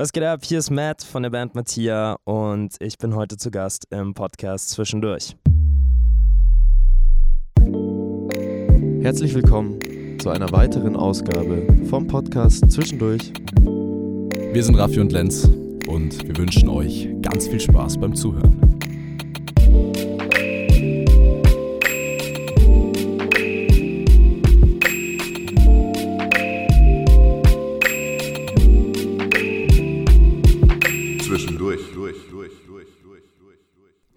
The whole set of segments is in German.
Was geht ab? Hier ist Matt von der Band Mattia und ich bin heute zu Gast im Podcast Zwischendurch. Herzlich willkommen zu einer weiteren Ausgabe vom Podcast Zwischendurch. Wir sind Raffi und Lenz und wir wünschen euch ganz viel Spaß beim Zuhören.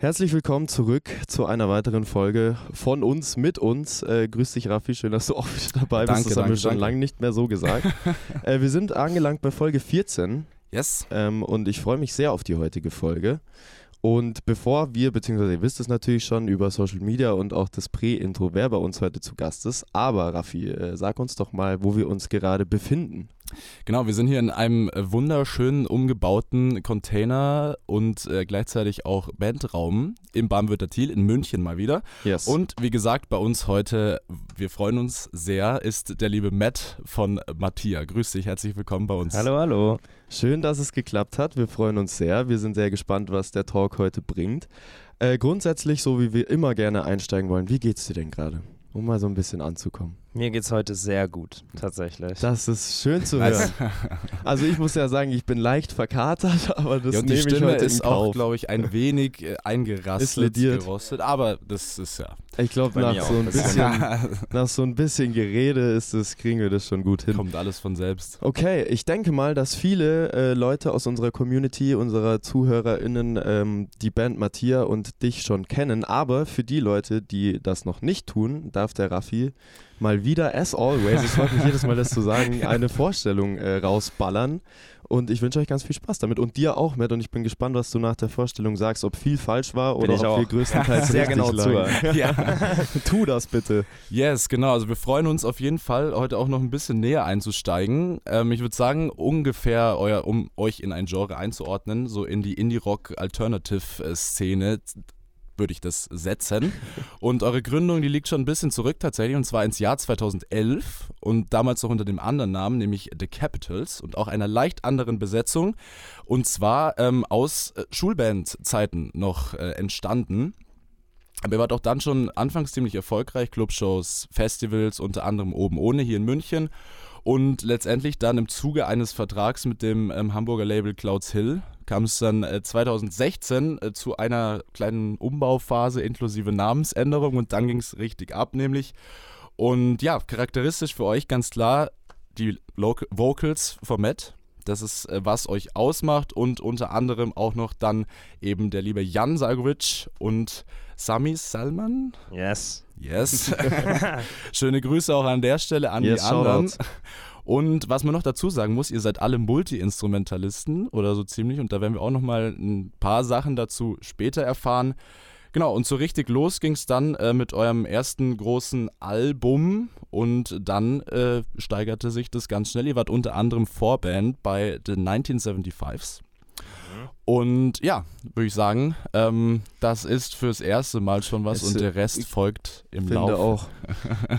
Herzlich willkommen zurück zu einer weiteren Folge von uns mit uns. Äh, grüß dich, Raffi, schön, dass du auch wieder dabei Danke, bist. Das haben danke, wir schon lange nicht mehr so gesagt. äh, wir sind angelangt bei Folge 14 Yes. ähm, und ich freue mich sehr auf die heutige Folge. Und bevor wir, beziehungsweise ihr wisst es natürlich schon über Social Media und auch das Prä-Intro, wer bei uns heute zu Gast ist. Aber Raffi, äh, sag uns doch mal, wo wir uns gerade befinden. Genau, wir sind hier in einem äh, wunderschönen umgebauten Container und äh, gleichzeitig auch Bandraum im Bahnwürter Thiel in München mal wieder. Yes. Und wie gesagt, bei uns heute, wir freuen uns sehr, ist der liebe Matt von Mattia. Grüß dich, herzlich willkommen bei uns. Hallo, hallo. Schön, dass es geklappt hat. Wir freuen uns sehr. Wir sind sehr gespannt, was der Talk heute bringt. Äh, grundsätzlich, so wie wir immer gerne einsteigen wollen, wie geht's dir denn gerade? Um mal so ein bisschen anzukommen. Mir geht's heute sehr gut, tatsächlich. Das ist schön zu hören. Also ich muss ja sagen, ich bin leicht verkatert, aber das ja, und die nehme ich Stimme heute ist in auch, glaube ich, ein wenig äh, Ist eingerastet, lediert. gerostet, aber das ist ja. Ich glaube, nach so ein bisschen. nach so ein bisschen Gerede ist das, kriegen wir das schon gut hin. Kommt alles von selbst. Okay, ich denke mal, dass viele äh, Leute aus unserer Community, unserer ZuhörerInnen, ähm, die Band Mattia und dich schon kennen. Aber für die Leute, die das noch nicht tun, darf der Raffi mal wieder, as always, ich freue mich jedes Mal, das zu sagen, eine Vorstellung äh, rausballern. Und ich wünsche euch ganz viel Spaß damit. Und dir auch, Matt. Und ich bin gespannt, was du nach der Vorstellung sagst, ob viel falsch war oder ich ob auch. wir größtenteils Sehr genau lagen. Ja. tu das bitte. Yes, genau. Also wir freuen uns auf jeden Fall, heute auch noch ein bisschen näher einzusteigen. Ähm, ich würde sagen, ungefähr, euer, um euch in ein Genre einzuordnen, so in die Indie-Rock-Alternative-Szene würde ich das setzen. Und eure Gründung, die liegt schon ein bisschen zurück tatsächlich, und zwar ins Jahr 2011 und damals noch unter dem anderen Namen, nämlich The Capitals und auch einer leicht anderen Besetzung. Und zwar ähm, aus äh, Schulbandzeiten noch äh, entstanden. Aber ihr wart auch dann schon anfangs ziemlich erfolgreich, Clubshows, Festivals, unter anderem oben ohne hier in München. Und letztendlich dann im Zuge eines Vertrags mit dem ähm, Hamburger Label Clouds Hill kam es dann äh, 2016 äh, zu einer kleinen Umbauphase inklusive Namensänderung und dann ging es richtig ab, nämlich. Und ja, charakteristisch für euch ganz klar die Vocals von Matt. Das ist, äh, was euch ausmacht und unter anderem auch noch dann eben der liebe Jan Salgovic und Sami Salman. Yes. Yes. Schöne Grüße auch an der Stelle an Yes, die anderen. Shoutouts. Und was man noch dazu sagen muss, ihr seid alle Multi-Instrumentalisten oder so ziemlich und da werden wir auch nochmal ein paar Sachen dazu später erfahren. Genau, und so richtig los ging es dann äh, mit eurem ersten großen Album und dann äh, steigerte sich das ganz schnell. Ihr wart unter anderem Vorband bei The 1975s. Und ja, würde ich sagen, ähm, das ist fürs erste Mal schon was Es, und der Rest ich folgt im finde Lauf. auch.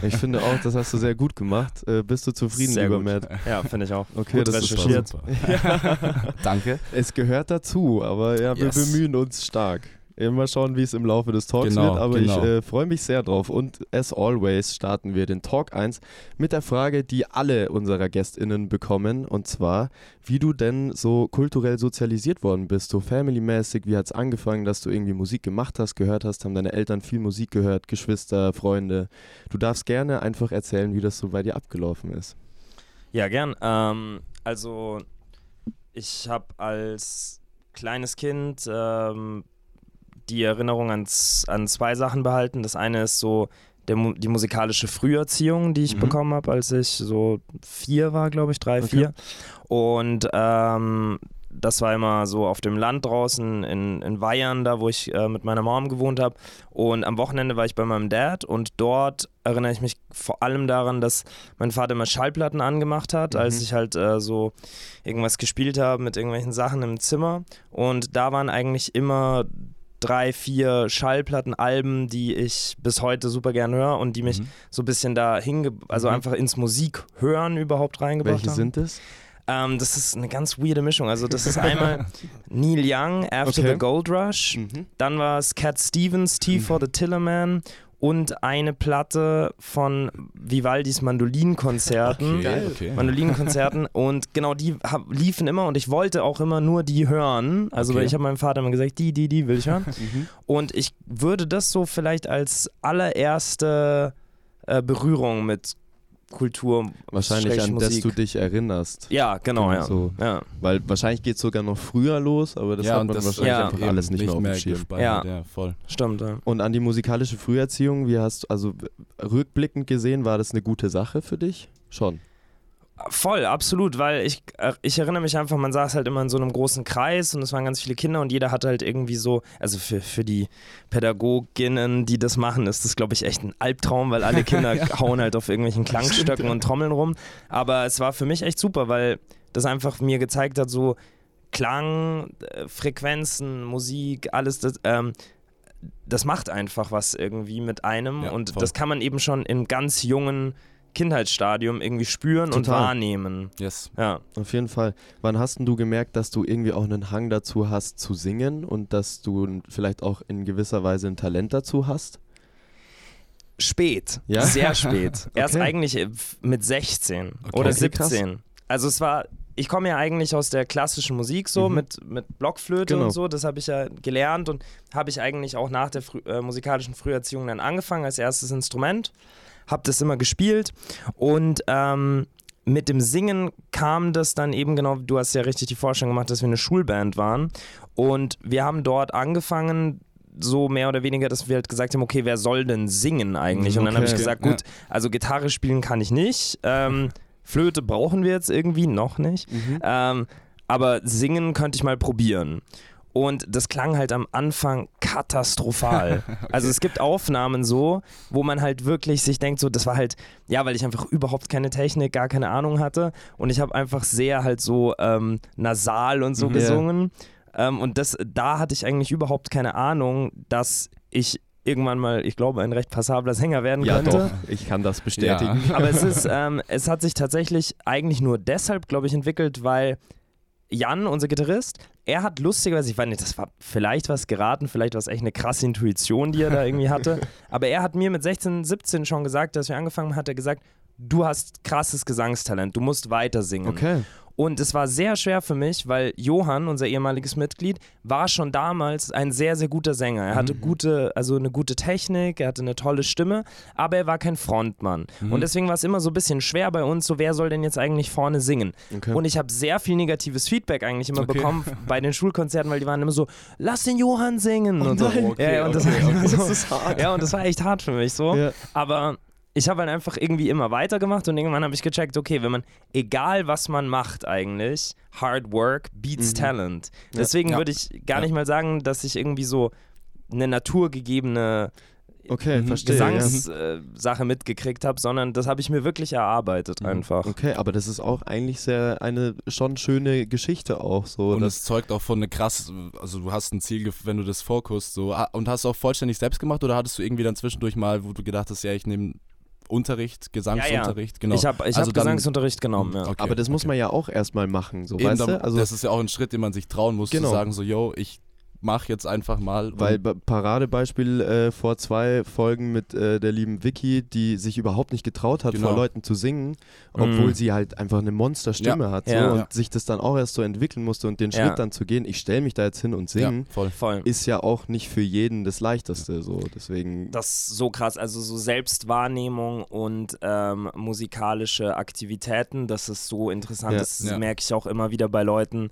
Ich finde auch, das hast du sehr gut gemacht. Äh, bist du zufrieden, Sehr lieber gut. Matt? Ja, finde ich auch. Okay, Gut das ist recherchiert. Super. Danke. Es gehört dazu, aber ja, wir Yes. bemühen uns stark. Ja, Mal schauen, wie es im Laufe des Talks Genau, wird, aber genau. ich äh, freue mich sehr drauf. Und as always starten wir den Talk 1 mit der Frage, die alle unserer GästInnen bekommen, und zwar, wie du denn so kulturell sozialisiert worden bist, so familymäßig, wie hat es angefangen, dass du irgendwie Musik gemacht hast, gehört hast, haben deine Eltern viel Musik gehört, Geschwister, Freunde. Du darfst gerne einfach erzählen, wie das so bei dir abgelaufen ist. Ja, gern. Ähm, also, ich habe als kleines Kind ähm, die Erinnerung an, z- an zwei Sachen behalten. Das eine ist so der, die musikalische Früherziehung, die ich Mhm. bekommen habe, als ich so vier war, glaube ich, drei, Okay. vier. Und ähm, das war immer so auf dem Land draußen in, in Weihern, da wo ich äh, mit meiner Mom gewohnt habe. Und am Wochenende war ich bei meinem Dad und dort erinnere ich mich vor allem daran, dass mein Vater immer Schallplatten angemacht hat, Mhm. als ich halt äh, so irgendwas gespielt habe mit irgendwelchen Sachen im Zimmer. Und da waren eigentlich immer drei, vier Schallplatten, Alben, die ich bis heute super gern höre und die mich Mhm. so ein bisschen da hinge... also Mhm. einfach ins Musikhören überhaupt reingebracht Welche haben. sind es? Ähm, das ist eine ganz weirde Mischung. Also das ist einmal Neil Young, After Okay. the Gold Rush, Mhm. dann war es Cat Stevens, T for the Tillerman und eine Platte von Vivaldis Mandolinkonzerten. Okay, okay. Mandolinenkonzerten und genau die hab, liefen immer und ich wollte auch immer nur die hören. Also Okay. weil ich habe meinem Vater immer gesagt, die, die, die will ich hören. Mhm. Und ich würde das so vielleicht als allererste äh, Berührung mit Kultur Wahrscheinlich an das Musik. du dich erinnerst. ja, genau, ja. So. ja. Weil wahrscheinlich geht es sogar noch früher los, aber das ja, hat man das wahrscheinlich ja, einfach alles nicht mehr auf dem Schirm. Ja. Ja. voll. Stimmt, ja. Und an die musikalische Früherziehung, wie hast du, also rückblickend gesehen, war das eine gute Sache für dich? Schon. Voll, absolut, weil ich, äh, ich erinnere mich einfach, man saß halt immer in so einem großen Kreis und es waren ganz viele Kinder und jeder hatte halt irgendwie so, also für, für die Pädagoginnen, die das machen, ist das, glaube ich, echt ein Albtraum, weil alle Kinder hauen halt auf irgendwelchen Klangstöcken und Trommeln rum. Aber es war für mich echt super, weil das einfach mir gezeigt hat, so Klang, äh, Frequenzen, Musik, alles das, ähm, das macht einfach was irgendwie mit einem Ja, und voll. das kann man eben schon im ganz jungen Kindheitsstadium irgendwie spüren und Total. wahrnehmen. Yes. Ja. Auf jeden Fall. Wann hast denn du gemerkt, dass du irgendwie auch einen Hang dazu hast zu singen und dass du vielleicht auch in gewisser Weise ein Talent dazu hast? Spät. Ja? Sehr spät. Erst Okay. eigentlich äh, mit 16 Okay. oder Okay, krass. 17. Also es war, ich komme ja eigentlich aus der klassischen Musik so Mhm. mit, mit Blockflöte Genau. und so, das habe ich ja gelernt und habe ich eigentlich auch nach der frü äh, musikalischen Früherziehung dann angefangen als erstes Instrument, habe das immer gespielt und ähm, mit dem Singen kam das dann eben genau, du hast ja richtig die Vorstellung gemacht, dass wir eine Schulband waren und wir haben dort angefangen, so mehr oder weniger, dass wir halt gesagt haben, okay, wer soll denn singen eigentlich? Und dann habe ich gesagt, Ja. gut, also Gitarre spielen kann ich nicht, ähm, Flöte brauchen wir jetzt irgendwie noch nicht, ähm, aber singen könnte ich mal probieren. Und das klang halt am Anfang katastrophal. Also es gibt Aufnahmen so, wo man halt wirklich sich denkt, so, das war halt, ja, weil ich einfach überhaupt keine Technik, gar keine Ahnung hatte. Und ich habe einfach sehr halt so ähm, nasal und so Mhm. Ja. gesungen. Ähm, und das, da hatte ich eigentlich überhaupt keine Ahnung, dass ich irgendwann mal, ich glaube, ein recht passabler Sänger werden Ja, könnte. doch. Ich kann das bestätigen. Aber es ist, ähm, es hat sich tatsächlich eigentlich nur deshalb, glaube ich, entwickelt, weil Jan, unser Gitarrist, er hat lustigerweise, ich weiß nicht, das war vielleicht was geraten, vielleicht war es echt eine krasse Intuition, die er da irgendwie hatte, aber er hat mir mit 16, 17 schon gesagt, dass wir angefangen haben, hat er gesagt, du hast krasses Gesangstalent, du musst weiter singen. Okay. Und es war sehr schwer für mich, weil Johann, unser ehemaliges Mitglied, war schon damals ein sehr, sehr guter Sänger. Er hatte gute, also eine gute Technik, er hatte eine tolle Stimme, aber er war kein Frontmann. Und deswegen war es immer so ein bisschen schwer bei uns, so wer soll denn jetzt eigentlich vorne singen? okay. Und ich habe sehr viel negatives Feedback eigentlich immer Okay. bekommen bei den Schulkonzerten, weil die waren immer so, lass den Johann singen und so. nein. ja, ja, und das, Okay, okay, war so, Das ist hart. ja, und das war echt hart für mich so. Ja. Aber ich habe halt einfach irgendwie immer weitergemacht und irgendwann habe ich gecheckt, okay, wenn man, egal was man macht eigentlich, Hard Work beats Mhm. Talent. Ja. Desegen Ja. würde ich gar Ja. nicht mal sagen, dass ich irgendwie so eine naturgegebene Okay, Mhm. verstehe. ja. Gesangssache mitgekriegt habe, sondern das habe ich mir wirklich erarbeitet Mhm. einfach. Okay, aber das ist auch eigentlich sehr eine schon schöne Geschichte auch so. Und dass, es zeugt auch von eine krass, also du hast ein Ziel, gef- wenn du das vorkust, so ah, und hast du auch vollständig selbst gemacht oder hattest du irgendwie dann zwischendurch mal, wo du gedacht hast, ja, ich nehme Unterricht, Gesangsunterricht, genau. Ich habe ich Also hab dann- Gesangsunterricht genommen, ja. Okay, aber das muss okay. man ja auch erstmal machen, so Eben, weißt dann- du? Also das ist ja auch ein Schritt, den man sich trauen muss, Genau. zu sagen so, yo, ich mach jetzt einfach mal. Weil Paradebeispiel äh, vor zwei Folgen mit äh, der lieben Vicky, die sich überhaupt nicht getraut hat, Genau. vor Leuten zu singen, obwohl Mhm. sie halt einfach eine Monsterstimme Ja. hat so, Ja. und Ja. sich das dann auch erst so entwickeln musste und den Ja. Schritt dann zu gehen, ich stelle mich da jetzt hin und ja, singen, voll. Voll. ist ja auch nicht für jeden das Leichteste so. Deswegen Das ist so krass, also so Selbstwahrnehmung und ähm, musikalische Aktivitäten, das ist so interessant, Ja. das Ja. merke ich auch immer wieder bei Leuten,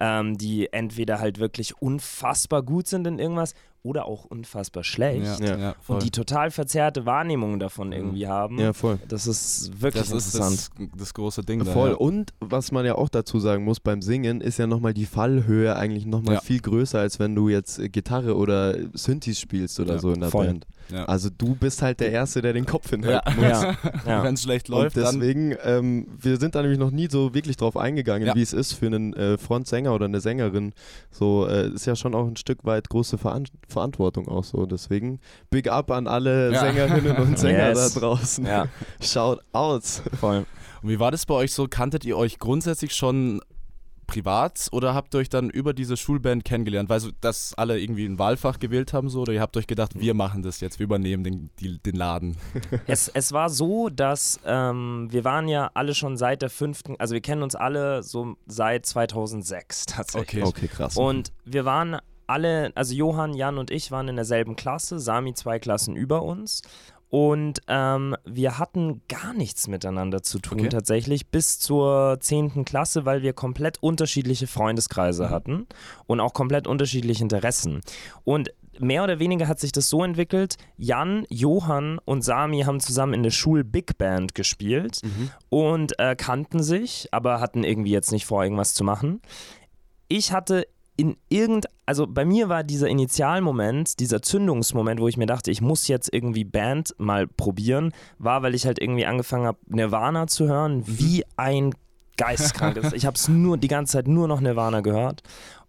ähm, die entweder halt wirklich unfassbar gut sind in irgendwas oder auch unfassbar schlecht Ja, Ja. und die total verzerrte Wahrnehmung davon irgendwie haben. ja voll. Das ist wirklich das ist interessant. das, das große Ding da. Voll. Ja. Und was man ja auch dazu sagen muss beim Singen, ist ja nochmal die Fallhöhe eigentlich nochmal Ja. viel größer, als wenn du jetzt äh, Gitarre oder Synthes spielst oder Ja, so in der voll. Band. Ja. Also du bist halt der Erste, der den Kopf hinhalten muss. ja, ja. Wenn es schlecht Und läuft, dann deswegen, ähm, wir sind da nämlich noch nie so wirklich drauf eingegangen, Ja. wie es ist für einen äh, Frontsänger oder eine Sängerin. So äh, ist ja schon auch ein Stück weit große Veran Verantwortung auch so. Deswegen Big Up an alle Ja. Sängerinnen und Sänger Yes. da draußen. ja, Shout out. voll. Und wie war das bei euch so? Kanntet ihr euch grundsätzlich schon privat oder habt ihr euch dann über diese Schulband kennengelernt? Weil so, dass alle irgendwie ein Wahlfach gewählt haben so oder ihr habt euch gedacht, wir machen das jetzt, wir übernehmen den, die, den Laden? Es, es war so, dass ähm, wir waren ja alle schon seit der fünften, also wir kennen uns alle so seit 2006 tatsächlich. Okay. Okay, krass. Und wir waren alle, also Johann, Jan und ich waren in derselben Klasse, Sami zwei Klassen über uns. Und ähm, wir hatten gar nichts miteinander zu tun Okay. tatsächlich bis zur 10. Klasse, weil wir komplett unterschiedliche Freundeskreise hatten und auch komplett unterschiedliche Interessen. Und mehr oder weniger hat sich das so entwickelt, Jan, Johann und Sami haben zusammen in der Schul Big Band gespielt und äh, kannten sich, aber hatten irgendwie jetzt nicht vor, irgendwas zu machen. Ich hatte in irgend, also bei mir war dieser Initialmoment, dieser Zündungsmoment, wo ich mir dachte, ich muss jetzt irgendwie Band mal probieren, war, weil ich halt irgendwie angefangen habe, Nirvana zu hören, wie ein geisteskrankes. ich habe es nur die ganze Zeit nur noch Nirvana gehört.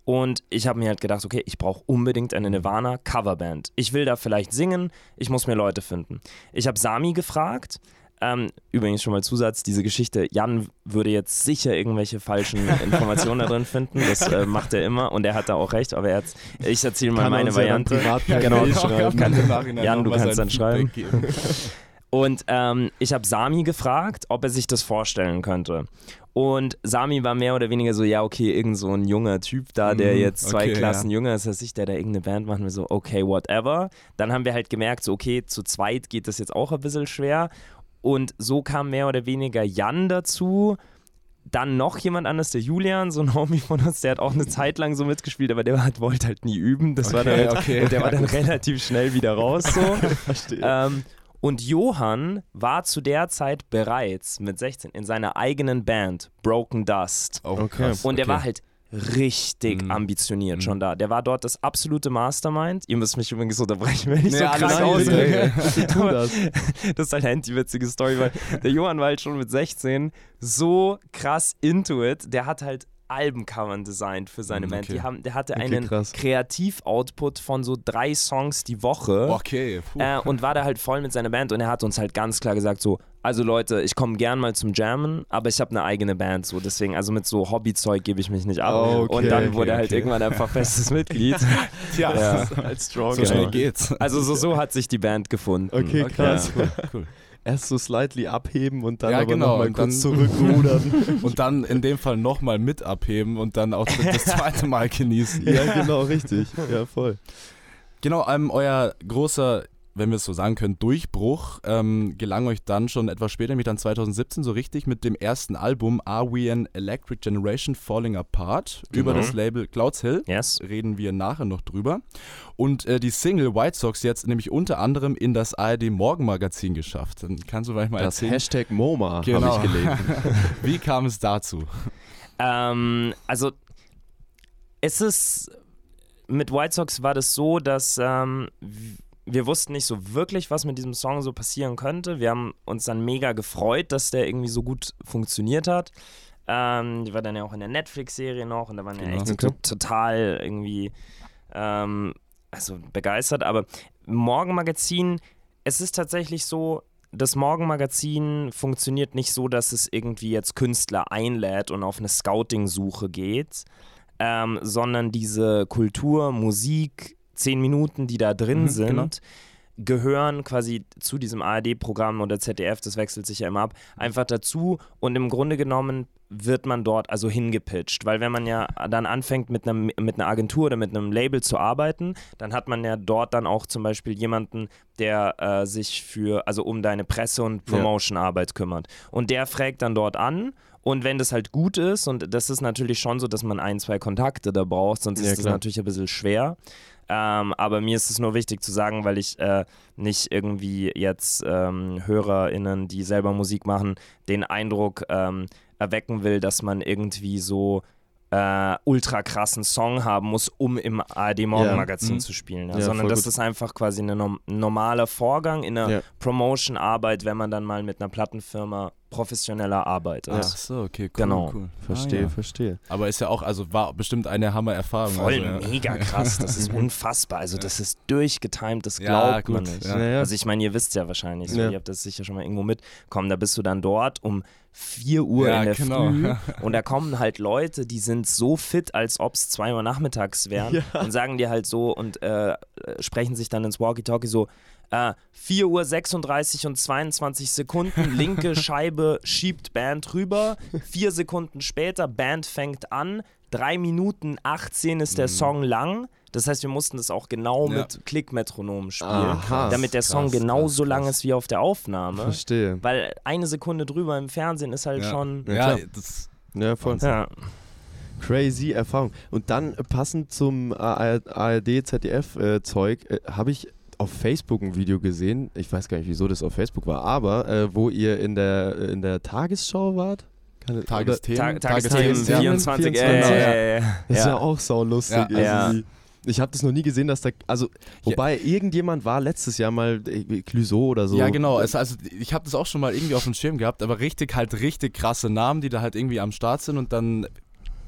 Und ich habe mir halt gedacht, okay, ich brauche unbedingt eine Nirvana-Coverband. Ich will da vielleicht singen, ich muss mir Leute finden. Ich habe Sami gefragt. Ähm, übrigens schon mal Zusatz, diese Geschichte, Jan würde jetzt sicher irgendwelche falschen Informationen da drin finden. Das äh, macht er immer und er hat da auch recht, aber er hat, ich erzähle mal Kann meine ja Variante. privat per Genau, kann- Jan, du kannst dann schreiben. Und ähm, ich habe Sami gefragt, ob er sich das vorstellen könnte. Und Sami war mehr oder weniger so, ja, okay, irgend so ein junger Typ da, der Mhm, jetzt zwei okay, Klassen jünger ist als ich, der da irgendeine Band machen wir so, okay, whatever. Dann haben wir halt gemerkt, so, okay, zu zweit geht das jetzt auch ein bisschen schwer. Und so kam mehr oder weniger Jan dazu. Dann noch jemand anderes, der Julian, so ein Homie von uns, der hat auch eine Zeit lang so mitgespielt, aber der hat, wollte halt nie üben. Das war dann Okay, okay. und der war dann relativ schnell wieder raus. So. Verstehe. Ähm, und Johann war zu der Zeit bereits mit 16 in seiner eigenen Band Broken Dust. Oh, Okay. Und der okay. war halt richtig Mhm. ambitioniert Mhm. schon da. Der war dort das absolute Mastermind. Ihr müsst mich übrigens unterbrechen, wenn ich Nee, so krank aussehe. Das. Das ist halt eine anti-witzige Story, weil der Johann war halt schon mit 16 so krass into it. Der hat halt Albencovern designt für seine Mm, Band. okay. Haben, der hatte Okay, einen. Kreativoutput von so drei Songs die Woche. Okay. Äh, und war da halt voll mit seiner Band und er hat uns halt ganz klar gesagt so, also Leute, ich komme gern mal zum Jammen, aber ich habe eine eigene Band so, deswegen, also mit so Hobbyzeug gebe ich mich nicht ab. Okay, und dann wurde er halt irgendwann einfach festes Mitglied. Tja, ja. Als Strong. so schnell Genau. geht's. Also so, so hat sich die Band gefunden. Okay, krass. cool, cool. Erst so slightly abheben und dann Ja, aber genau, nochmal kurz zurückrudern. Und dann in dem Fall nochmal mit abheben und dann auch das zweite Mal genießen. ja, genau, richtig. Ja, voll. Genau, ähm, euer großer, wenn wir es so sagen können, Durchbruch ähm, gelang euch dann schon etwas später, nämlich dann 2017 so richtig mit dem ersten Album Are We an Electric Generation Falling Apart über Genau. das Label Clouds Hill. Yes. Reden wir nachher noch drüber. Und äh, die Single White Sox jetzt nämlich unter anderem in das ARD Morgenmagazin geschafft. Dann kannst du vielleicht mal Das erzählen, Hashtag MoMA Genau. habe ich gelesen. wie kam es dazu? Ähm, also es ist mit White Sox war das so, dass ähm, wir wussten nicht so wirklich, was mit diesem Song so passieren könnte. Wir haben uns dann mega gefreut, dass der irgendwie so gut funktioniert hat. Ähm, die war dann ja auch in der Netflix-Serie noch und da waren ja Genau. echt so Okay. to- total irgendwie ähm, also begeistert. Aber Morgenmagazin, es ist tatsächlich so, das Morgenmagazin funktioniert nicht so, dass es irgendwie jetzt Künstler einlädt und auf eine Scouting-Suche geht, ähm, sondern diese Kultur, Musik, zehn Minuten, die da drin Mhm, sind, genau. gehören quasi zu diesem ARD-Programm oder ZDF, das wechselt sich ja immer ab, einfach dazu und im Grunde genommen wird man dort also hingepitcht, weil wenn man ja dann anfängt mit, einem, mit einer Agentur oder mit einem Label zu arbeiten, dann hat man ja dort dann auch zum Beispiel jemanden, der äh, sich für, also um deine Presse- und. Promotion-Arbeit kümmert und der fragt dann dort an und wenn das halt gut ist, und das ist natürlich schon so, dass man ein, zwei Kontakte da braucht, sonst Ja, ist das klar. natürlich ein bisschen schwer. Ähm, aber mir ist es nur wichtig zu sagen, weil ich äh, nicht irgendwie jetzt ähm, HörerInnen, die selber Musik machen, den Eindruck ähm, erwecken will, dass man irgendwie so äh, ultra krassen Song haben muss, um im ARD-Morgenmagazin Mhm. zu spielen. Ja. Ja, Sondern das gut. ist einfach quasi ein normaler Vorgang in einer Ja. Promotion-Arbeit, wenn man dann mal mit einer Plattenfirma professioneller Arbeit Ach so, okay, cool. Genau. cool. Verstehe, Ah, ja. verstehe. Aber ist ja auch, also war bestimmt eine Hammer-Erfahrung. Voll also, ja. mega krass, das ist unfassbar. Also das ist durchgetimed, das Ja, glaubt man nicht. ja. Also ich meine, ihr wisst ja wahrscheinlich, so, Ja. ihr habt das sicher schon mal irgendwo mitbekommen, da bist du dann dort um 4 Uhr Ja, in der genau. Früh und da kommen halt Leute, die sind so fit, als ob es 2 Uhr nachmittags wären Ja. und sagen dir halt so und äh, äh, sprechen sich dann ins Walkie-Talkie so, äh, 4 Uhr 36 und 22 Sekunden, linke Scheibe schiebt Band rüber, 4 Sekunden später, Band fängt an, 3 Minuten 18 ist der Song lang. Das heißt, wir mussten das auch genau Mhm. Ja. mit Klickmetronom spielen, Aha. damit der Song Krass, genauso krass, lang krass. ist wie auf der Aufnahme. Verstehe. Weil eine Sekunde drüber im Fernsehen ist halt ja. schon. Ja, Ja, das, Ja, voll. Ja. Crazy Erfahrung. Und dann äh, passend zum ARD, ZDF-Zeug äh, habe ich auf Facebook ein Video gesehen. Ich weiß gar nicht, wieso das auf Facebook war, aber äh, wo ihr in der, in der Tagesschau wart. Keine, Tagesthemen. Ta Tagesthemen Tagesthemen, 24. 24, äh, ja. Das ist ja ja. auch saulustig Ja. irgendwie. Ich habe das noch nie gesehen, dass da, also, wobei irgendjemand war letztes Jahr mal, äh, Clouseau oder so. Ja, genau. Es, also ich habe das auch schon mal irgendwie auf dem Schirm gehabt, aber richtig halt richtig krasse Namen, die da halt irgendwie am Start sind und dann,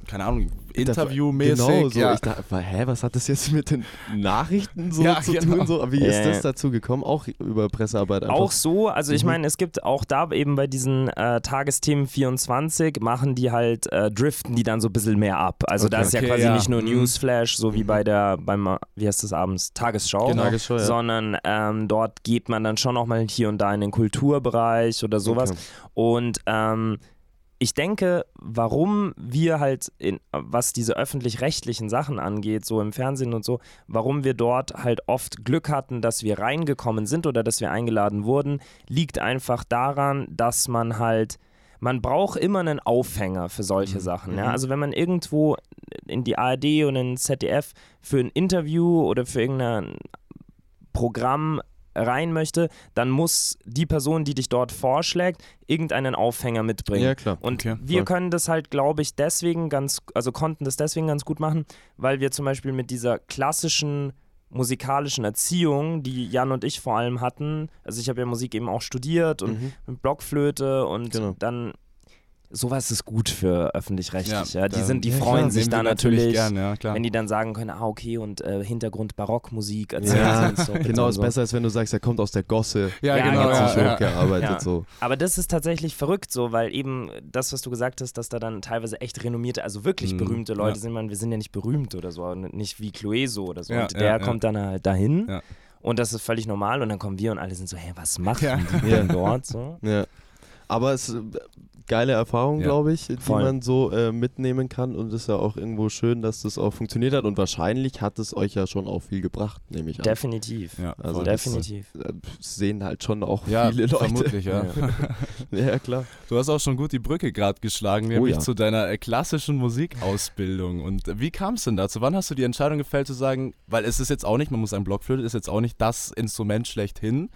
keine Ahnung, interviewmäßig. Genau, so. ja. Ich dachte, hä, was hat das jetzt mit den Nachrichten so Ja, zu genau. tun? So? Wie ist das dazu gekommen? Auch über Pressearbeit einfach. Auch so, also ich Mhm. meine, es gibt auch da eben bei diesen äh, Tagesthemen 24 machen die halt, äh, driften die dann so ein bisschen mehr ab. Also da Okay. ist ja Okay, quasi ja. nicht nur Mhm. Newsflash, so wie bei der, beim, wie heißt das abends, Tagesschau. Genau. Tagesschau, ja. sondern ähm, dort geht man dann schon auch mal hier und da in den Kulturbereich oder sowas. Okay. Und ähm, ich denke, warum wir halt, in, was diese öffentlich-rechtlichen Sachen angeht, so im Fernsehen und so, warum wir dort halt oft Glück hatten, dass wir reingekommen sind oder dass wir eingeladen wurden, liegt einfach daran, dass man halt, man braucht immer einen Aufhänger für solche Sachen. Ja? Also wenn man irgendwo in die ARD und in ZDF für ein Interview oder für irgendein Programm rein möchte, dann muss die Person, die dich dort vorschlägt, irgendeinen Aufhänger mitbringen. Ja, klar. Und Okay, wir voll. können das halt, glaube ich, deswegen ganz, also konnten das deswegen ganz gut machen, weil wir zum Beispiel mit dieser klassischen musikalischen Erziehung, die Jan und ich vor allem hatten, also ich habe ja Musik eben auch studiert und Mhm. mit Blockflöte und Genau. dann sowas ist gut für öffentlich-rechtlich. Ja, Die, da- sind, die ja, freuen klar, sich da natürlich, gern, ja, klar. wenn die dann sagen können, ah okay, und äh, Hintergrund Barockmusik Ja, uns so. genau, ist so. besser, als wenn du sagst, er kommt aus der Gosse. ja, Ja, genau. Hat sich Ja, ja. hochgearbeitet Ja. so. Aber das ist tatsächlich verrückt so, weil eben das, was du gesagt hast, dass da dann teilweise echt renommierte, also wirklich Mhm, berühmte Leute ja. sind. Man, wir sind ja nicht berühmt oder so, nicht wie Clueso oder so. Ja, und ja, der ja. kommt dann halt dahin Ja. und das ist völlig normal und dann kommen wir und alle sind so, hä, was machen Ja. die Ja. denn dort so? Ja. Aber es ist äh, geile Erfahrung, Ja. glaube ich, die Voll. man so äh, mitnehmen kann und es ist ja auch irgendwo schön, dass das auch funktioniert hat und wahrscheinlich hat es euch ja schon auch viel gebracht, nehme ich an. Definitiv. Ja, Also das- Definitiv. Äh, sehen halt schon auch ja, viele Leute. vermutlich, ja. Ja, klar. Du hast auch schon gut die Brücke gerade geschlagen, Oh nämlich ja. zu deiner äh, klassischen Musikausbildung. Und äh, wie kam es denn dazu? Wann hast du die Entscheidung gefällt zu sagen, weil es ist jetzt auch nicht, man muss sagen, Blockflöte ist jetzt auch nicht das Instrument schlechthin.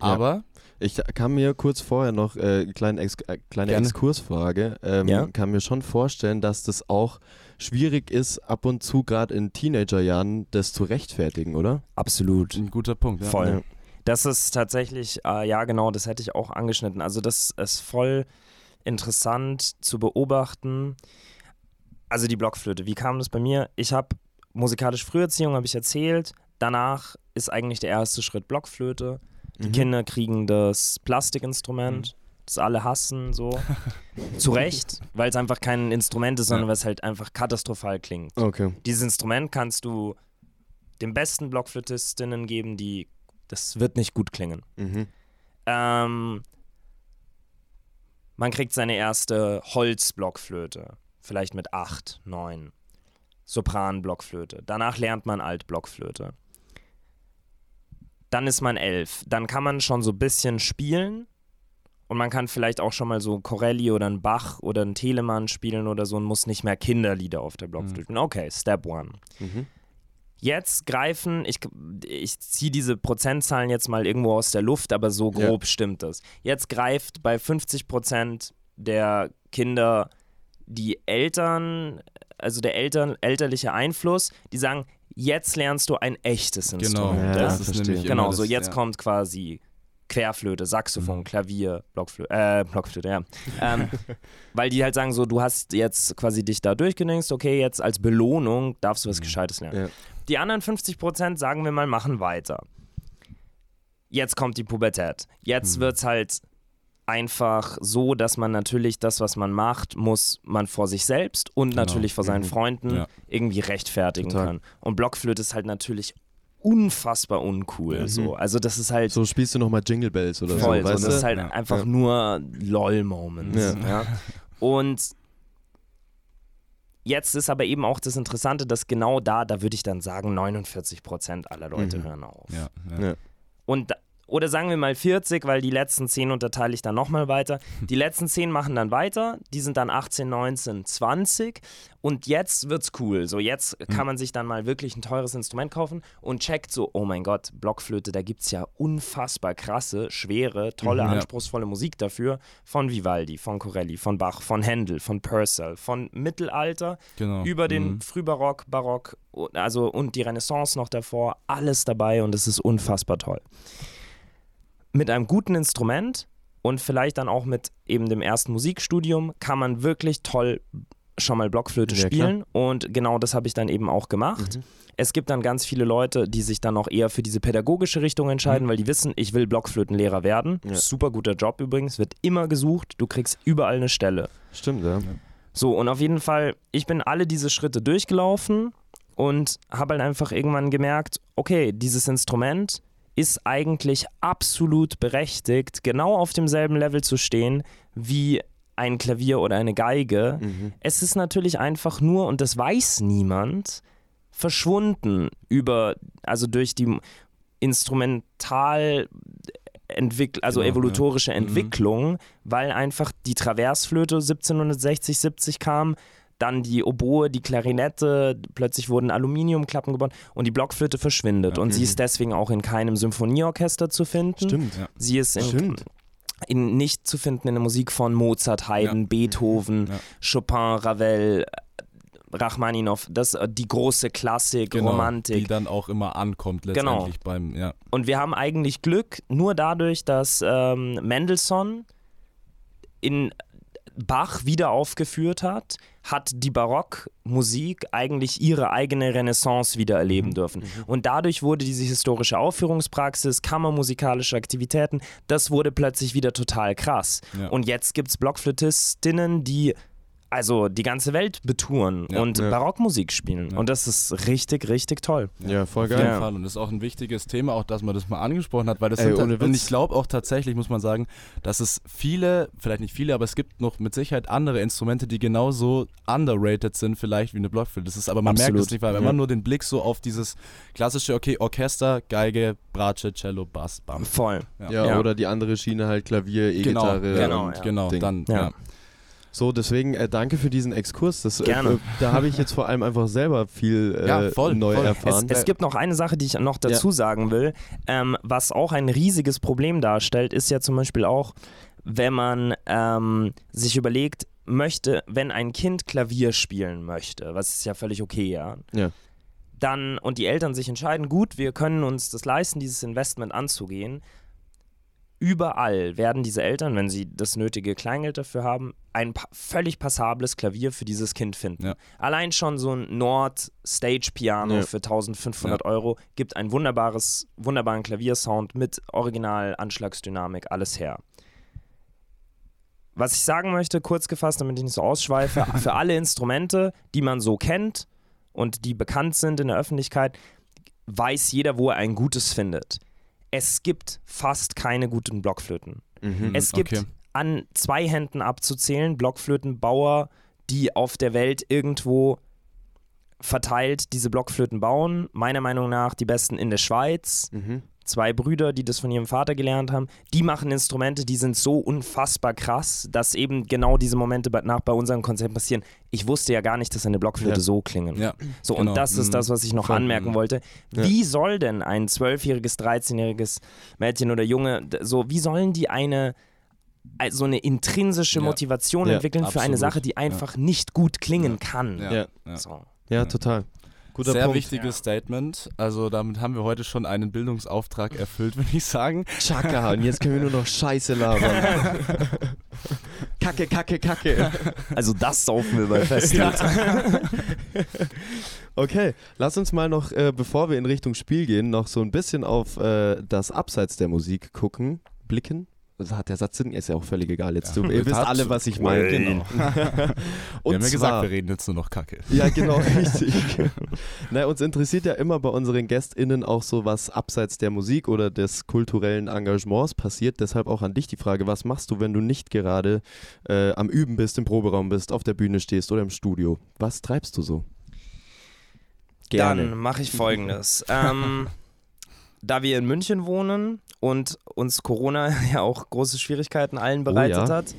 Aber Ich kann mir kurz vorher noch äh, eine kleine, Ex äh, kleine Gerne. Exkursfrage. Ähm, Ja. Kann mir schon vorstellen, dass das auch schwierig ist, ab und zu gerade in Teenagerjahren das zu rechtfertigen, oder? Absolut. ein guter Punkt. Ja. Voll. Ja. Das ist tatsächlich, äh, ja genau, das hätte ich auch angeschnitten. Also das ist voll interessant zu beobachten. Also die Blockflöte, wie kam das bei mir? Ich habe musikalische Früherziehung, habe ich erzählt. Danach ist eigentlich der erste Schritt Blockflöte. Die Mhm. Kinder kriegen das Plastikinstrument, das alle hassen, so. Zu Recht, weil es einfach kein Instrument ist, sondern Ja. weil es halt einfach katastrophal klingt. Okay. Dieses Instrument kannst du den besten Blockflötistinnen geben, die das wird nicht gut klingen. Mhm. Ähm, man kriegt seine erste Holzblockflöte, vielleicht mit 8, 9. Sopranblockflöte. Danach lernt man Altblockflöte. Dann ist man 11. Dann kann man schon so ein bisschen spielen und man kann vielleicht auch schon mal so Corelli oder ein Bach oder ein Telemann spielen oder so und muss nicht mehr Kinderlieder auf der Blockflöte spielen. Okay, Step One. Mhm. Jetzt greifen, ich, ich ziehe diese Prozentzahlen jetzt mal irgendwo aus der Luft, aber so Ja. grob stimmt es. Jetzt greift bei 50 Prozent der Kinder die Eltern, also der Eltern, elterliche Einfluss, die sagen, jetzt lernst du ein echtes Genau, Instrument. Ja, das ist verstehe. nämlich Genau, so jetzt ja. kommt quasi Querflöte, Saxophon, Mhm. Klavier, Blockflöte, äh, Blockflöte, ja. ähm, weil die halt sagen so, du hast jetzt quasi dich da durchgedingst, okay, jetzt als Belohnung darfst du was Mhm. Gescheites lernen. Ja. Die anderen 50% sagen wir mal, machen weiter. Jetzt kommt die Pubertät. Jetzt Mhm. wird's halt einfach so, dass man natürlich das, was man macht, muss man vor sich selbst und Genau. natürlich vor seinen Mhm. Freunden Ja. irgendwie rechtfertigen Total. kann. Und Blockflöte ist halt natürlich unfassbar uncool. Mhm. So. Also das ist halt So spielst du nochmal Jingle Bells oder voll. so, So, weißt das ist du? halt Ja. einfach Ja. nur LOL-Moments. Ja. Ja. Und jetzt ist aber eben auch das Interessante, dass genau da, da würde ich dann sagen, 49% aller Leute Mhm. hören auf. Ja, ja. Ja. Und da- oder sagen wir mal 40, weil die letzten 10 unterteile ich dann nochmal weiter. Die letzten 10 machen dann weiter, die sind dann 18, 19, 20 und jetzt wird's cool. So jetzt kann man sich dann mal wirklich ein teures Instrument kaufen und checkt so, oh mein Gott, Blockflöte, da gibt's ja unfassbar krasse, schwere, tolle, Mhm, ja. anspruchsvolle Musik dafür von Vivaldi, von Corelli, von Bach, von Händel, von Purcell, von Mittelalter Genau. über den Mhm. Frühbarock, Barock, also und die Renaissance noch davor, alles dabei und es ist unfassbar toll. Mit einem guten Instrument und vielleicht dann auch mit eben dem ersten Musikstudium kann man wirklich toll schon mal Blockflöte Ja, spielen und genau das habe ich dann eben auch gemacht. Mhm. Es gibt dann ganz viele Leute, die sich dann auch eher für diese pädagogische Richtung entscheiden, weil die wissen, ich will Blockflötenlehrer werden. Ja. Super guter Job übrigens, wird immer gesucht, du kriegst überall eine Stelle. Stimmt, ja. So, und auf jeden Fall, ich bin alle diese Schritte durchgelaufen und habe halt einfach irgendwann gemerkt, okay, dieses Instrument ist eigentlich absolut berechtigt, genau auf demselben Level zu stehen wie ein Klavier oder eine Geige. Mhm. Es ist natürlich einfach nur, und das weiß niemand, verschwunden über, also durch die Instrumental entwickl also Genau, ja. evolutorische Mhm. Entwicklung, weil einfach die Traversflöte 1760, 70 kam, dann die Oboe, die Klarinette, plötzlich wurden Aluminiumklappen gebaut und die Blockflöte verschwindet. Ja. Und sie Mhm. ist deswegen auch in keinem Symphonieorchester zu finden. Stimmt. Ja. Sie ist in, Stimmt. in, nicht zu finden in der Musik von Mozart, Haydn, Ja. Beethoven, Ja. Chopin, Ravel, Rachmaninow, das äh, die große Klassik, Genau, Romantik. Die dann auch immer ankommt Genau. letztendlich beim, ja. Und wir haben eigentlich Glück nur dadurch, dass ähm, Mendelssohn in Bach wieder aufgeführt hat, hat die Barockmusik eigentlich ihre eigene Renaissance wieder erleben dürfen. Und dadurch wurde diese historische Aufführungspraxis, kammermusikalische Aktivitäten, das wurde plötzlich wieder total krass. Ja. Und jetzt gibt es Blockflötistinnen, die also die ganze Welt betouren Ja. und Ja. Barockmusik spielen. Ja. Und das ist richtig, richtig toll. Ja, voll Auf jeden geil. Ja. Fall. Und das ist auch ein wichtiges Thema, auch dass man das mal angesprochen hat, weil das Ey, sind und ich glaube auch tatsächlich, muss man sagen, dass es viele, vielleicht nicht viele, aber es gibt noch mit Sicherheit andere Instrumente, die genauso underrated sind, vielleicht wie eine Blockflöte. Das ist aber man merkt Absolut. es nicht, weil wenn man nur den Blick so auf dieses klassische, okay, Orchester, Geige, Bratsche, Cello, Bass, Bam. Voll. Ja, Ja. oder die andere Schiene halt Klavier, Genau, E-Gitarre. genau, und ja. Genau, Ding. dann, Ja. Ja. So, deswegen äh, danke für diesen Exkurs. Das, äh, Gerne. Äh, da habe ich jetzt vor allem einfach selber viel äh, Ja, voll, neu voll. Es, erfahren. es gibt noch eine Sache, die ich noch dazu sagen will, ähm, was auch ein riesiges Problem darstellt, ist ja zum Beispiel auch, wenn man ähm, sich überlegt, möchte, wenn ein Kind Klavier spielen möchte, was ist ja völlig okay, ja. Ja. Dann, und die Eltern sich entscheiden, gut, wir können uns das leisten, dieses Investment anzugehen. Überall werden diese Eltern, wenn sie das nötige Kleingeld dafür haben, ein pa völlig passables Klavier für dieses Kind finden. Ja. Allein schon so ein Nord Stage Piano Ja. für 1500 Euro gibt einen wunderbares, wunderbaren Klaviersound mit Original Anschlagsdynamik, alles her. Was ich sagen möchte, kurz gefasst, damit ich nicht so ausschweife, für alle Instrumente, die man so kennt und die bekannt sind in der Öffentlichkeit, weiß jeder, wo er ein gutes findet. Es gibt fast keine guten Blockflöten. Mhm. Es gibt okay. an zwei Händen abzuzählen Blockflötenbauer, die auf der Welt irgendwo verteilt diese Blockflöten bauen. Meiner Meinung nach die besten in der Schweiz. Mhm. Zwei Brüder, die das von ihrem Vater gelernt haben, die machen Instrumente, die sind so unfassbar krass, dass eben genau diese Momente bei, nach bei unserem Konzert passieren. Ich wusste ja gar nicht, dass eine Blockflöte Ja. so klingen. Ja, So, genau. und das ist Mhm. das, was ich noch anmerken Mhm. wollte. Ja. Wie soll denn ein zwölfjähriges, 13-jähriges Mädchen oder Junge, so, wie sollen die eine, äh, so eine intrinsische Ja. Eine Ja, entwickeln für eine absolut. Sache, die einfach nicht gut klingen kann? Ja. Ja. ja. So. Ja, total. Guter Sehr Punkt. wichtiges Statement. Also damit haben wir heute schon einen Bildungsauftrag erfüllt, würde ich sagen. Chaka, und jetzt können wir nur noch Scheiße labern. kacke, kacke, kacke. Also das saufen wir bei Festivals. Okay, lass uns mal noch, äh, bevor wir in Richtung Spiel gehen, noch so ein bisschen auf äh, das Abseits der Musik gucken, blicken. Also hat der Satz Sinn? Ist ja auch völlig egal. Jetzt Ja. du, ihr wisst alle, was ich meine. Genau. Und wir haben ja zwar, gesagt, wir reden jetzt nur noch Kacke. Ja, genau, richtig. Na, uns interessiert ja immer bei unseren GästInnen auch so, was abseits der Musik oder des kulturellen Engagements passiert. Deshalb auch an dich die Frage, was machst du, wenn du nicht gerade äh, am Üben bist, im Proberaum bist, auf der Bühne stehst oder im Studio? Was treibst du so? Dann mache ich folgendes. ähm, da wir in München wohnen und uns Corona ja auch große Schwierigkeiten allen bereitet ja. hat,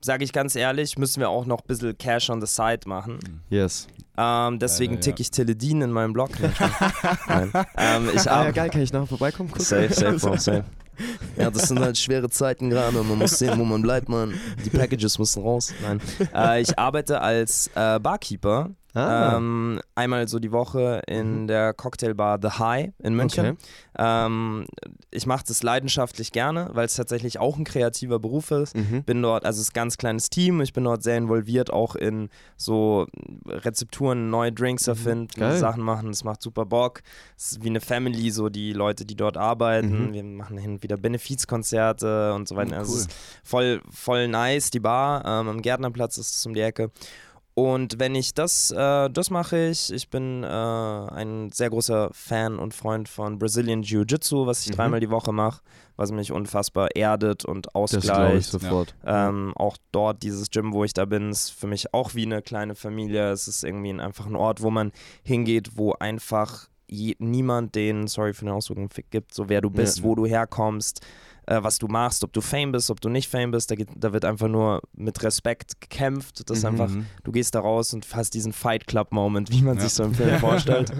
sage ich ganz ehrlich, müssen wir auch noch ein bisschen Cash on the side machen. Yes. Ähm, deswegen Leider, ja. tick ich Teledin in meinem Blog. Nein. Ähm, ich Ah, ja, geil, kann ich nachher vorbeikommen? kurz? Safe, safe, Bro, safe. Ja, das sind halt schwere Zeiten gerade. Man muss sehen, wo man bleibt, man. Die Packages müssen raus. Nein. Äh, ich arbeite als äh, Barkeeper. Ah, Ähm, einmal so die Woche in der Cocktailbar The High in München. okay. Ähm, ich mache das leidenschaftlich gerne, weil es tatsächlich auch ein kreativer Beruf ist. Mhm. Bin dort, also es ist ein ganz kleines Team. Ich bin dort sehr involviert, auch in so Rezepturen, neue Drinks erfinden, Mhm. Sachen machen. Es macht super Bock. Es ist wie eine Family, so die Leute, die dort arbeiten. Mhm. Wir machen hin und wieder Benefizkonzerte und so weiter. Oh, Also cool. es ist voll, voll nice, die Bar. Ähm, am Gärtnerplatz ist es um die Ecke. Und wenn ich das, äh, das mache ich. Ich bin äh, ein sehr großer Fan und Freund von Brazilian Jiu-Jitsu, was ich Mhm. dreimal die Woche mache, was mich unfassbar erdet und Das glaube ich ausgleicht. sofort. Ähm, auch dort, dieses Gym, wo ich da bin, ist für mich auch wie eine kleine Familie. Es ist irgendwie ein, einfach ein Ort, wo man hingeht, wo einfach je, niemand den, sorry für den Ausdruck, gibt, so wer du bist, Ja. wo du herkommst, äh, was du machst, ob du Fame bist, ob du nicht Fame bist. Da, geht, da wird einfach nur mit Respekt gekämpft. Das Mhm. einfach, du gehst da raus und hast diesen Fight Club-Moment, wie man Ja. sich so im Film vorstellt.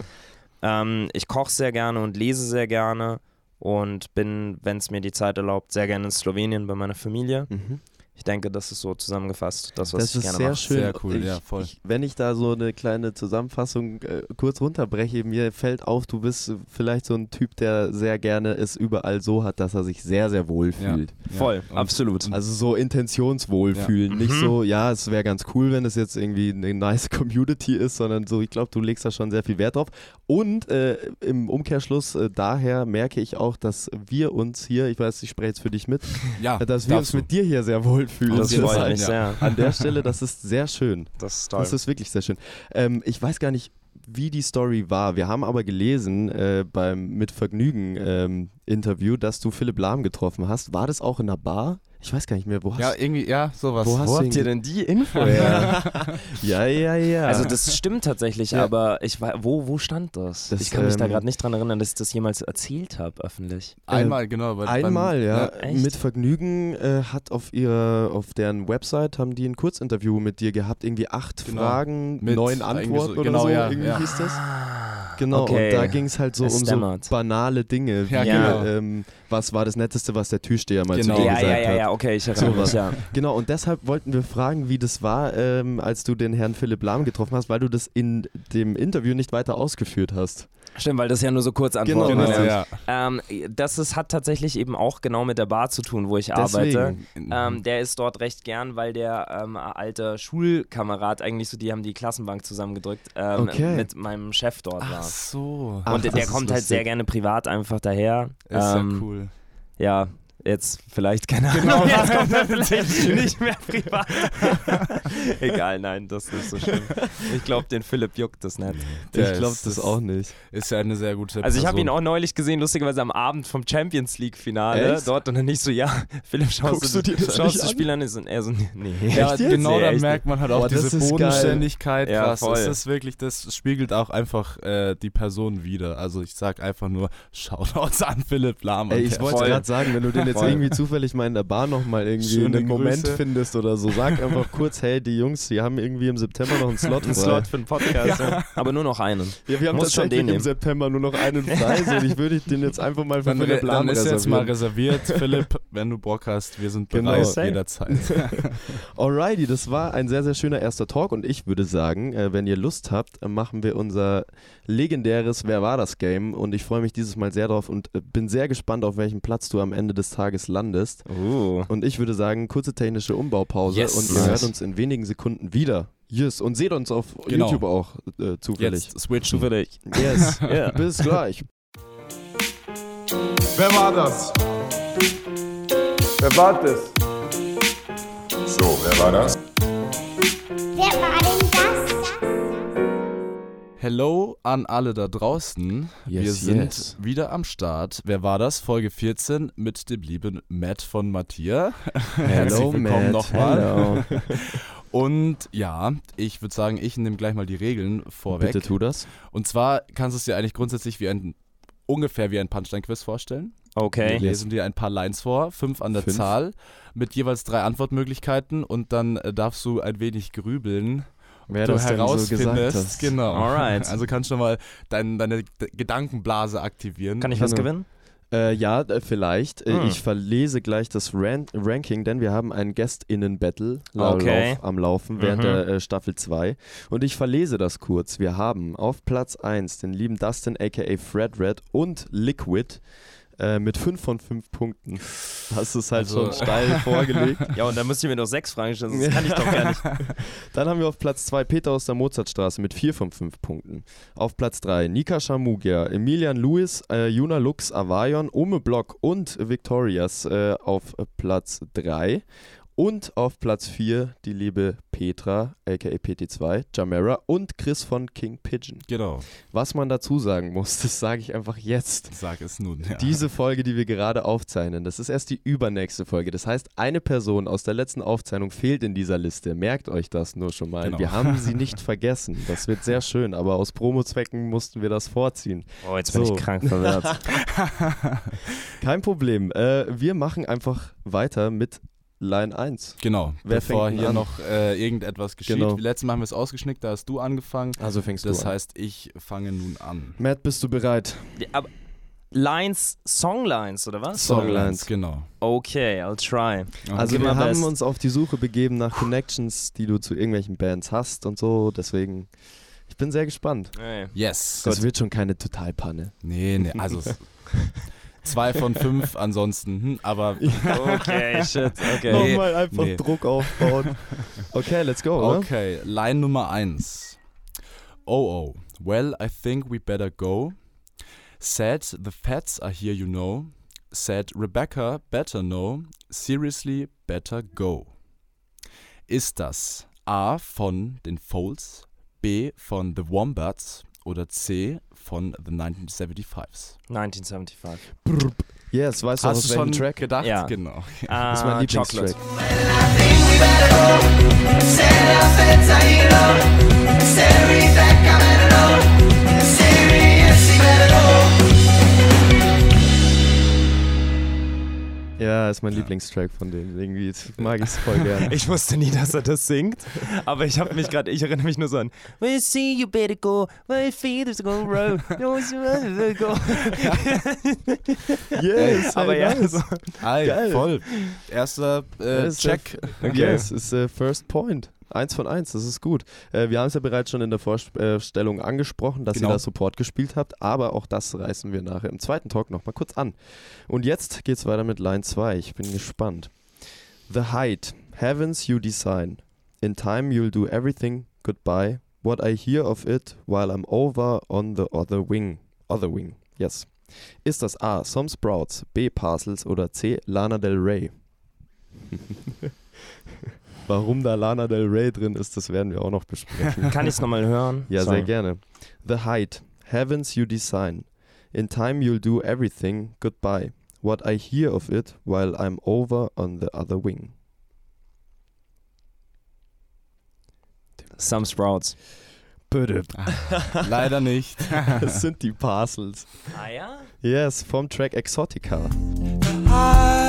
ähm, ich koche sehr gerne und lese sehr gerne und bin, wenn es mir die Zeit erlaubt, sehr gerne in Slowenien bei meiner Familie. Mhm. Ich denke, das ist so zusammengefasst, das, was Das ich ist gerne sehr mache. schön. Sehr cool, ich, ja, voll. Ich, wenn ich da so eine kleine Zusammenfassung äh, kurz runterbreche, mir fällt auf, du bist vielleicht so ein Typ, der sehr gerne es überall so hat, dass er sich sehr, sehr wohl Ja. fühlt. Voll, Und- absolut. Also so Intentionswohlfühlen. Ja. Nicht Mhm. so, ja, es wäre ganz cool, wenn es jetzt irgendwie eine nice Community ist, sondern so, ich glaube, du legst da schon sehr viel Wert drauf. Und äh, im Umkehrschluss äh, daher merke ich auch, dass wir uns hier, ich weiß, ich spreche jetzt für dich mit, Ja, dass wir uns mit dir hier sehr wohlfühlen. Das ist freut mich ja. sehr. an der Stelle, das ist sehr schön. Das ist toll. Das ist wirklich sehr schön. Ähm, ich weiß gar nicht, wie die Story war. Wir haben aber gelesen äh, beim Mit Vergnügen ähm, Interview, dass du Philipp Lahm getroffen hast. War das auch in einer Bar? Ich weiß gar nicht mehr, wo hast Ja, irgendwie, ja, sowas. Wo hast Wo du habt ihr denn die Info her? Ja, ja, ja. Also das stimmt tatsächlich, Ja. aber ich wei- wo, wo stand das? Das, ich kann mich da ähm, gerade nicht dran erinnern, dass ich das jemals erzählt habe öffentlich. Einmal, genau. weil Einmal, beim, ja. echt? Mit Vergnügen äh, hat auf ihrer, auf deren Website haben die ein Kurzinterview mit dir gehabt. Irgendwie acht Genau. Fragen, Mit neun Antworten so- oder genau, so. ja, irgendwie ja. hieß das. Ah, Genau, okay. und da ging es halt so Es um so banale Dinge. Wie, Ja, genau. ähm, was war das Netteste, was der Türsteher mal Genau. zu dir Ja, gesagt ja, ja, hat? ja, okay, ich erinnere Sowas. mich, ja. Genau, und deshalb wollten wir fragen, wie das war, ähm, als du den Herrn Philipp Lahm getroffen hast, weil du das in dem Interview nicht weiter ausgeführt hast. Stimmt, weil das ja nur so kurz Genau, antworten Genau, richtig. ja. Ähm, das ist, hat tatsächlich eben auch genau mit der Bar zu tun, wo ich arbeite. Deswegen. Ähm, der ist dort recht gern, weil der ähm, alter Schulkamerad eigentlich so, die haben die Klassenbank zusammengedrückt, ähm, Okay. mit meinem Chef dort Ach war. so. Ach, Und der, kommt halt lustig. sehr gerne privat einfach daher. Ist ähm, ja cool. Ja, jetzt vielleicht, keine Ahnung, jetzt kommt er vielleicht nicht mehr privat. Egal, nein, das ist nicht so schlimm. Ich glaube, den Philipp juckt das nicht. Der ich glaube das auch nicht. Ist ja eine sehr gute Also ich habe Person. ihn auch neulich gesehen, lustigerweise am Abend vom Champions League Finale Echt? dort und dann nicht so, ja, Philipp, schaust Guckst du, du dir das schaust das an? Spiel an? Ist und er so, nee. Ja, genau, Nee, da merkt man halt auch Boah, das diese. Bodenständigkeit. Ja, krass. voll. Es ist wirklich, das spiegelt auch einfach äh, die Person wieder. Also ich sag einfach nur, Shoutouts an Philipp Lahm. Ey, an ich wollte gerade sagen, wenn du den jetzt Voll. irgendwie zufällig mal in der Bar nochmal irgendwie Schöne einen Moment Grüße. findest oder so, sag einfach kurz, hey, die Jungs, die haben irgendwie im September noch einen Slot Ein frei. Slot für einen Podcast. ja. Aber nur noch einen. Ja, wir haben Muss schon tatsächlich den im nehmen. September nur noch einen frei, so ich würde den jetzt einfach mal für Dann, Philipp dann Lahm ist jetzt mal reservieren. reserviert. Philipp, wenn du Bock hast, wir sind Genau. bereit Safe. jederzeit. Alrighty, das war ein sehr, sehr schöner erster Talk und ich würde sagen, äh, wenn ihr Lust habt, äh, machen wir unser legendäres Wer war das Game und ich freue mich dieses Mal sehr drauf und äh, bin sehr gespannt, auf welchem Platz du am Ende des Tages landest. Uh. Und ich würde sagen, kurze technische Umbaupause Yes. und ihr Nice. hört uns in wenigen Sekunden wieder. Yes. Und seht uns auf Genau. YouTube auch äh, zufällig. Jetzt switchen. Zufällig. Yes. Ja. Bis gleich. Wer war das? Wer war das? So, wer war das? Wer war denn das? Hello an alle da draußen. Wir Yes, sind yes. wieder am Start. Wer war das? Folge 14 mit dem lieben Matt von Matthias. Hello, willkommen Matt. nochmal. Hello. Und ja, ich würde sagen, ich nehme gleich mal die Regeln vorweg. Bitte tu das. Und zwar kannst du es dir eigentlich grundsätzlich wie ein ungefähr wie ein Punchline-Quiz vorstellen. Wir Okay. lesen dir ein paar Lines vor, fünf an der Fünf. Zahl, mit jeweils drei Antwortmöglichkeiten und dann äh, darfst du ein wenig grübeln, Wer du das so herausfindest. hast. genau. Alright. Also kannst du mal dein, deine D- Gedankenblase aktivieren. Kann ich was Genau. gewinnen? Äh, ja, äh, vielleicht. Äh, Hm. Ich verlese gleich das Ran Ranking, denn wir haben ein GästInnen-Battle la- Okay. lauf, am Laufen während Mhm. der äh, Staffel 2. Und ich verlese das kurz. Wir haben auf Platz 1 den lieben Dustin aka Fred Red und Liquid äh, mit 5 von 5 Punkten. Hast du es halt Also- schon steil vorgelegt. Ja, und dann müsst ihr mir noch sechs Fragen stellen, das kann ich doch gar nicht. Dann haben wir auf Platz 2 Peter aus der Mozartstraße mit 4 von 5 Punkten. Auf Platz 3 Nika Shamugia, Emilian Lewis, äh, Juna Lux, Avayon, Ome Block und Victorias äh, auf Platz 3. Und auf Platz 4 die liebe Petra, aka PT2, Jamera und Chris von King Pigeon. Genau, Was man dazu sagen muss, das sage ich einfach jetzt. sag es nun. Ja. Diese Folge, die wir gerade aufzeichnen, das ist erst die übernächste Folge. Das heißt, eine Person aus der letzten Aufzeichnung fehlt in dieser Liste. Merkt euch das nur schon mal. Genau. Wir haben sie nicht vergessen. Das wird sehr schön, aber aus Promozwecken mussten wir das vorziehen. Oh, jetzt bin So. ich krank verwirrt. Kein Problem. Äh, wir machen einfach weiter mit Line 1. Genau, Wer bevor hier an? noch äh, irgendetwas geschieht. Genau. Letztes Mal haben wir es ausgeschnickt, da hast du angefangen. Also fängst Das du an. heißt, ich fange nun an. Matt, bist du bereit? Aber Lines, Songlines, oder was? Songlines. Genau. Okay, I'll try. Also Gib wir haben uns auf die Suche begeben nach Connections, die du zu irgendwelchen Bands hast und so. Deswegen, ich bin sehr gespannt. Hey. Yes. Das wird schon keine Totalpanne. Nee, nee, also es- zwei von fünf ansonsten, hm, aber Okay, shit, okay. Nochmal einfach nee. Druck aufbauen. Okay, let's go, oder? Okay, Line Nummer eins. Oh oh, well, I think we better go. Said the fats are here, you know. Said Rebecca, better know. Seriously, better go. Ist das A von den Folds, B von The Wombats oder C von The 1975s? 1975. Yes, weißt du, Hast aus du welchem schon Track? gedacht? Ja. Genau. Ah, Das ist mein Lieblingstrack. Chocolate. Ja, ist mein Ja. Lieblingstrack von denen. Irgendwie mag ich es voll gern. Ich wusste nie, dass er das singt, aber ich habe mich gerade, ich erinnere mich nur so an Well, see you better go, well, feathers go row, Don't you better go. yes, aber ja, nice. so, voll. Erster äh, Das ist Check. Okay. Yes, ist äh, First Point. Eins von eins, das ist gut. Äh, wir haben es ja bereits schon in der Vorstellung angesprochen, dass Genau. ihr da Support gespielt habt, aber auch das reißen wir nachher im zweiten Talk nochmal kurz an. Und jetzt geht's weiter mit Line 2. Ich bin gespannt. The height, heavens you design. In time you'll do everything goodbye. What I hear of it while I'm over on the other wing. Other wing, yes. Ist das A. Some Sprouts, B. Parcels oder C. Lana Del Rey? Warum da Lana Del Rey drin ist, das werden wir auch noch besprechen. Kann ich es nochmal hören? Ja, Sorry. sehr gerne. The height, heavens you design. In time you'll do everything goodbye. What I hear of it while I'm over on the other wing. Some Sprouts. Bitte. Leider nicht. Das sind die Parcels. Ah ja? Yes, vom Track Exotica. heavens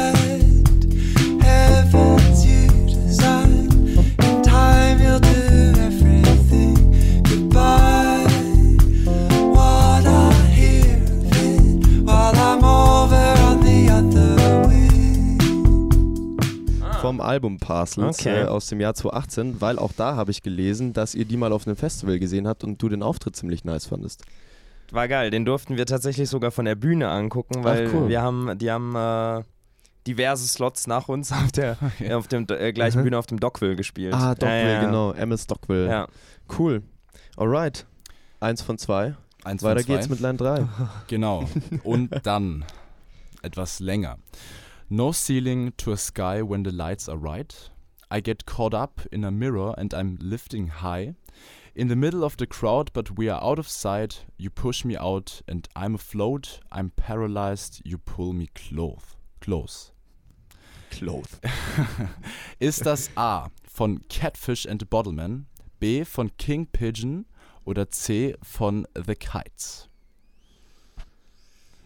vom Album Parcels Okay. äh, aus dem Jahr 2018, weil auch da habe ich gelesen, dass ihr die mal auf einem Festival gesehen habt und du den Auftritt ziemlich nice fandest. War geil, den durften wir tatsächlich sogar von der Bühne angucken, weil cool. wir haben, die haben äh, diverse Slots nach uns auf der auf dem äh, gleichen Mhm. Bühne auf dem Dockville gespielt. Ah, Dockville, ja, ja. genau. MS Dockville. Ja. Cool. Alright. Eins von zwei. Eins von Weiter zwei. geht's mit Line 3. Genau. Und dann etwas länger. No ceiling to a sky when the lights are right. I get caught up in a mirror and I'm lifting high. In the middle of the crowd, but we are out of sight. You push me out and I'm afloat. I'm paralyzed. You pull me close. Close. Cloth. Ist das A von Catfish and the Bottleman, B von King Pigeon oder C von The Kites?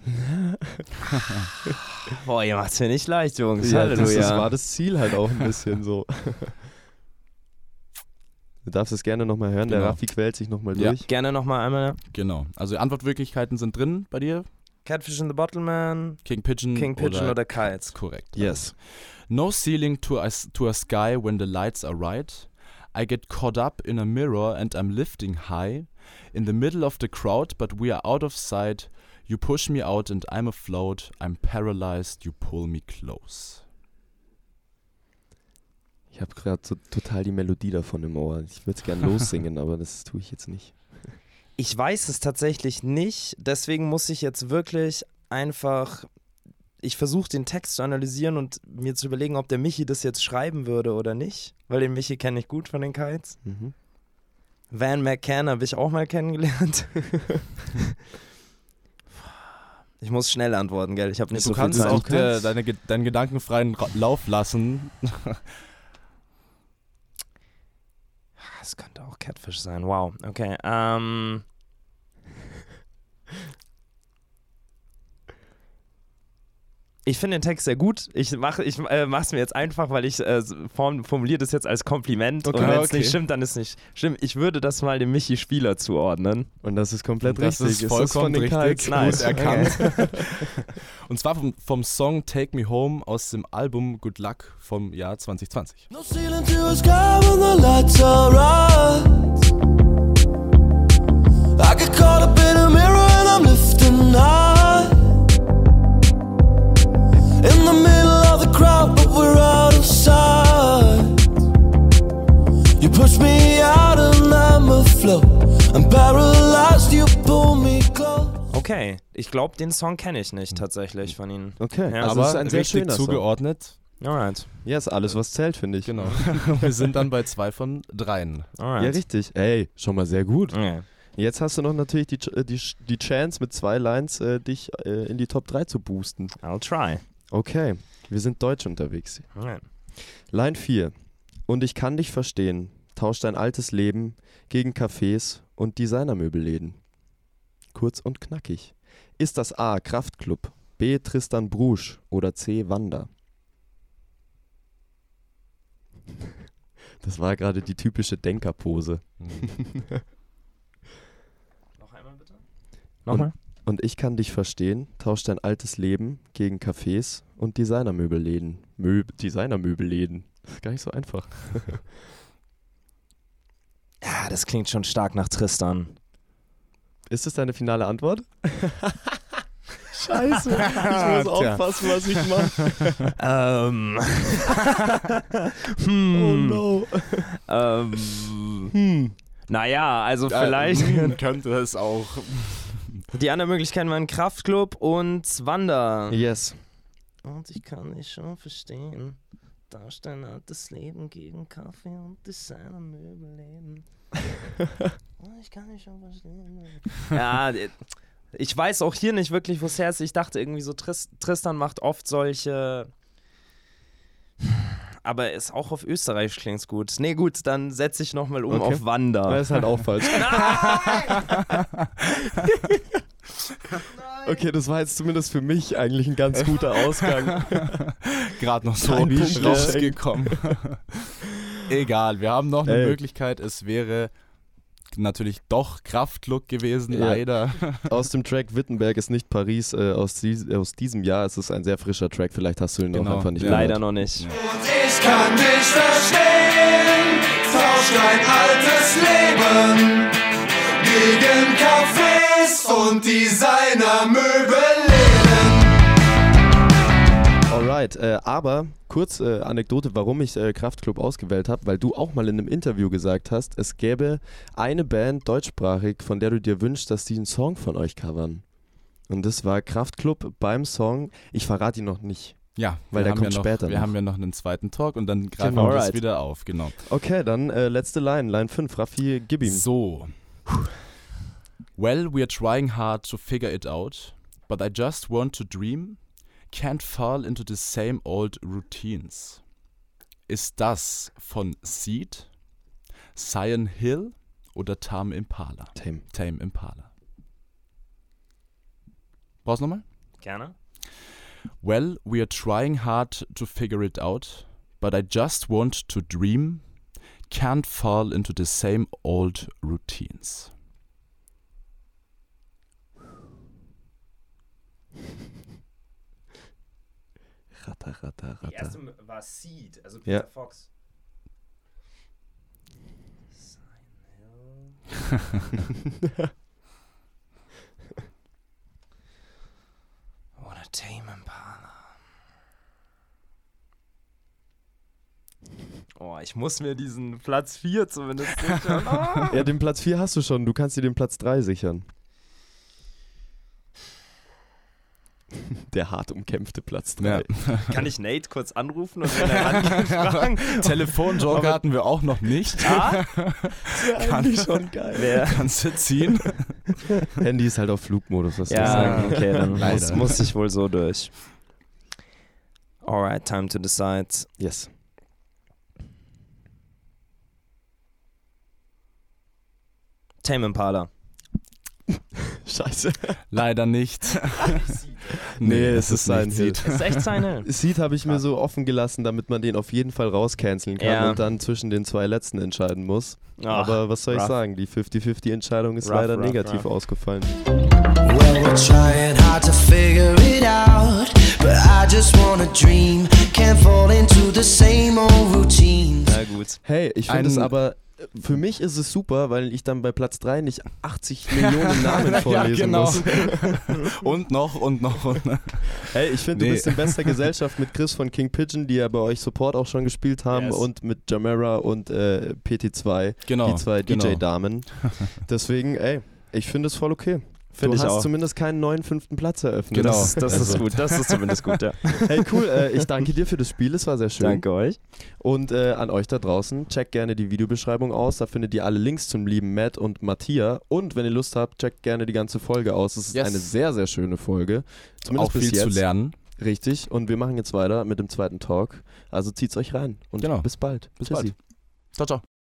Boah, ihr macht's mir nicht leicht, Jungs. Ja, das, das war das Ziel halt auch ein bisschen so. Du darfst es gerne nochmal hören, der Genau. Raffi quält sich nochmal Ja. durch. Gerne nochmal einmal. Genau. Also Antwortmöglichkeiten sind drin bei dir. Catfish in the Bottle Man, King Pigeon, King Pigeon oder, oder Kites. Korrekt. Yes. No ceiling to a, to a sky when the lights are right. I get caught up in a mirror and I'm lifting high. In the middle of the crowd, but we are out of sight. You push me out and I'm afloat. I'm paralyzed. You pull me close. Ich habe gerade so total die Melodie davon im Ohr. Ich würde es gerne lossingen, aber das tue ich jetzt nicht. Ich weiß es tatsächlich nicht, deswegen muss ich jetzt wirklich einfach. Ich versuche den Text zu analysieren und mir zu überlegen, ob der Michi das jetzt schreiben würde oder nicht, weil den Michi kenne ich gut von den Kites. Mhm. Van McCann habe ich auch mal kennengelernt. ich muss schnell antworten, gell? Ich habe nicht du so viel kannst Zeit. auch Du der, kannst- deine, Ge- deinen gedankenfreien Lauf lassen. Das könnte auch Catfish sein. Wow. Okay. Ähm. Ich finde den Text sehr gut. Ich mache ich, äh, es mir jetzt einfach, weil ich äh, form, formuliere das jetzt als Kompliment. Okay, und wenn es okay. nicht stimmt, dann ist es nicht schlimm. Ich würde das mal dem Michi Spieler zuordnen. Und das ist komplett Das richtig. ist das vollkommen von den richtig. Nice. Gut erkannt. Und zwar vom, vom Song Take Me Home aus dem Album Good Luck vom Jahr 2020. No ceiling to a sky when the lights are right. I get caught up in a mirror and I'm lifting high. Push me out and I'm afloat. I'm paralyzed, you pull me close. Okay. Ich glaube, den Song kenne ich nicht tatsächlich von ihnen. Okay, Ja, also Aber es ist ein sehr schöner Song. zugeordnet. Alright. Ja, ist alles, was zählt, finde ich. Genau. Wir sind dann bei zwei von dreien. Alright. Ja, richtig. Ey, schon mal sehr gut. Okay. Jetzt hast du noch natürlich die, äh, die, die Chance, mit zwei Lines äh, dich äh, in die Top 3 zu boosten. I'll try. Okay, wir sind deutsch unterwegs. Alright. Line 4. Und ich kann dich verstehen. Tausch dein altes Leben gegen Cafés und Designermöbelläden. Kurz und knackig. Ist das A. Kraftclub, B. Tristan Brusch oder C. Wanda? Das war gerade die typische Denkerpose. Noch einmal bitte. Nochmal? Und ich kann dich verstehen. Tausch dein altes Leben gegen Cafés und Designermöbelläden. Möb Designermöbelläden. Das ist gar nicht so einfach. Ja, das klingt schon stark nach Tristan. Ist das deine finale Antwort? Scheiße, ich muss Tja. aufpassen, was ich mache. ähm. Oh hm. no. Ähm. Hm. Naja, also vielleicht. Äh, könnte es auch. Die anderen Möglichkeiten waren Kraftclub und Wander. Yes. Und ich kann dich schon verstehen. Tausch dein altes Leben gegen Kaffee und Designermöbelläden. Oh, ich kann dich schon verstehen. ja, äh, ich weiß auch hier nicht wirklich, wo es her ist. Ich dachte irgendwie so, Tris Tristan macht oft solche. Aber ist auch auf Österreich klingt's gut. Nee, gut, dann setze ich nochmal um Okay. auf Wander. Das ist halt auch falsch. Okay, das war jetzt zumindest für mich eigentlich ein ganz guter Ausgang. Gerade noch so Kein Punkt rausgekommen. Egal, wir haben noch eine Ey. Möglichkeit. Es wäre natürlich doch Kraftlook gewesen, Ja. leider. Aus dem Track Wittenberg ist nicht Paris. Äh, aus, dies, aus diesem Jahr ist es ein sehr frischer Track. Vielleicht hast du ihn Genau. noch einfach nicht Ja. Leider noch nicht. Ich kann dich verstehen, tausch dein altes Leben gegen Cafés und Designermöbelläden. Alright, äh, aber kurz äh, Anekdote, warum ich äh, Kraftklub ausgewählt habe, weil du auch mal in einem Interview gesagt hast, es gäbe eine Band deutschsprachig, von der du dir wünschst, dass die einen Song von euch covern. Und das war Kraftklub beim Song, ich verrate ihn noch nicht. Ja, Weil der kommt ja noch, später Wir noch. haben ja noch einen zweiten Talk und dann greifen Genau. wir das wieder auf, genau. Okay, dann äh, letzte Line, Line 5, Raffi, gib ihm. So. Well, we're trying hard to figure it out, but I just want to dream, can't fall into the same old routines. Ist das von Seed, Cyan Hill oder Tame Impala? Tame. Tame Impala. Brauchst du nochmal? Gerne. Well, we are trying hard to figure it out, but I just want to dream, can't fall into the same old routines. Ratter, ratter, Die ratter. erste war Seed, also Ja. Peter Fox. Oder Tame Impala. Oh, ich muss mir diesen Platz 4 zumindest sichern. Ah. Ja, den Platz 4 hast du schon, du kannst dir den Platz 3 sichern. Der hart umkämpfte Platz 3. Ja. Kann ich Nate kurz anrufen und wenn er rangeht, fragen? Telefonjoker hatten wir auch noch nicht. Ah, Eigentlich schon geil. wer? Kannst du ziehen? Handy ist halt auf Flugmodus, was ich Ja, sagen. okay, dann muss, muss ich wohl so durch. Alright, time to decide. Yes. Tame Impala. Scheiße. Leider nicht. Nee, es ist sein. Seed. ist echt seine. Seed habe ich mir so offen gelassen, damit man den auf jeden Fall rauscanceln kann Ja. und dann zwischen den zwei letzten entscheiden muss. Ach, Aber was soll ich rough. sagen? Die 50-50-Entscheidung ist Rough, leider rough, negativ rough. ausgefallen. Well, we're trying hard to figure it out, but I just wanna dream, can't fall into the same old routines. Na gut. Hey, ich finde es aber, für mich ist es super, weil ich dann bei Platz 3 nicht 80 Millionen Namen vorlesen genau. muss. Und noch und noch und noch. Hey, ich finde, du Nee. bist in bester Gesellschaft mit Chris von King Pigeon, die ja bei euch Support auch schon gespielt haben, Yes. und mit Jamera und äh, PT2, Genau. die zwei genau. DJ-Damen. Deswegen, ey, ich finde es voll okay. Finde du ich hast auch. zumindest keinen neuen fünften Platz eröffnet. Genau. Das, das ist Also. gut, das ist zumindest gut, ja. Hey, cool. Äh, ich danke dir für das Spiel. Es war sehr schön. Danke euch. Und äh, an euch da draußen, checkt gerne die Videobeschreibung aus. Da findet ihr alle Links zum lieben Matt und Mattia. Und wenn ihr Lust habt, checkt gerne die ganze Folge aus. Es ist Yes. eine sehr, sehr schöne Folge. Zumindest Auch viel jetzt. zu lernen. Richtig. Und wir machen jetzt weiter mit dem zweiten Talk. Also zieht's euch rein. Und Genau. bis bald. Bis Tschüssi. bald. Ciao, ciao.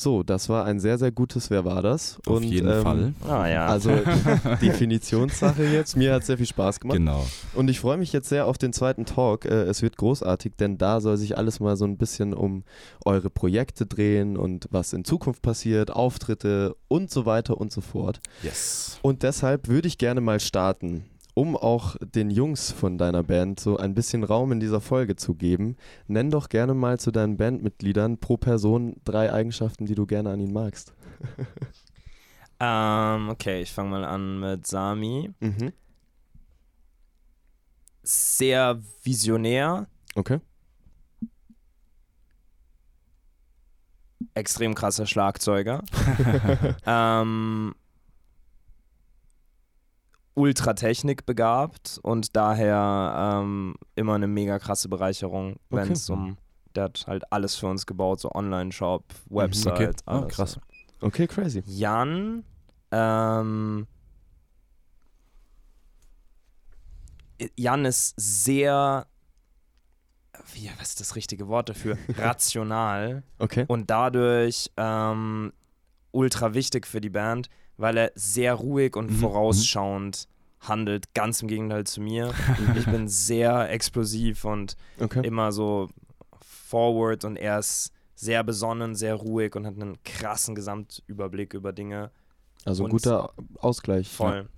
So, das war ein sehr, sehr gutes Wer war das? Auf und, jeden ähm, Fall. Ah ja. Also Definitionssache jetzt. Mir hat sehr viel Spaß gemacht. Genau. Und ich freue mich jetzt sehr auf den zweiten Talk. Äh, es wird großartig, denn da soll sich alles mal so ein bisschen um eure Projekte drehen und was in Zukunft passiert, Auftritte und so weiter und so fort. Yes. Und deshalb würde ich gerne mal starten, um auch den Jungs von deiner Band so ein bisschen Raum in dieser Folge zu geben. Nenn doch gerne mal zu deinen Bandmitgliedern pro Person drei Eigenschaften, die du gerne an ihnen magst. ähm, okay, ich fange mal an mit Sami. Mhm. Sehr visionär, Okay. extrem krasser Schlagzeuger. ähm, ultra technikbegabt und daher ähm, immer eine mega krasse Bereicherung, wenn Okay. es um, der hat halt alles für uns gebaut, so Online-Shop, Okay. Website, Ah, alles. krass. Okay, crazy. Jan, ähm, Jan ist sehr, wie, was ist das richtige Wort dafür? Rational Okay. und dadurch ähm, ultra wichtig für die Band, weil er sehr ruhig und Mhm, vorausschauend handelt, ganz im Gegenteil zu mir. ich bin sehr explosiv und Okay. immer so forward und er ist sehr besonnen, sehr ruhig und hat einen krassen Gesamtüberblick über Dinge. Also Und- guter Ausgleich. Voll.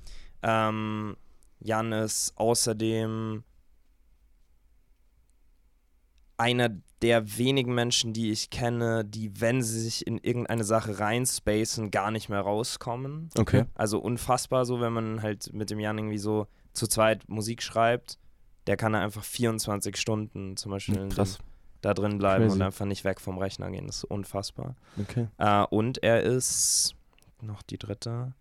Ähm, Jan ist außerdem einer der wenigen Menschen, die ich kenne, die, wenn sie sich in irgendeine Sache reinspacen, gar nicht mehr rauskommen. Okay. Also unfassbar so, wenn man halt mit dem Jan irgendwie so zu zweit Musik schreibt, der kann einfach 24 Stunden zum Beispiel Krass. dem, da drin bleiben Crazy. und einfach nicht weg vom Rechner gehen. Das ist unfassbar. Okay. Äh, und er ist noch die dritte.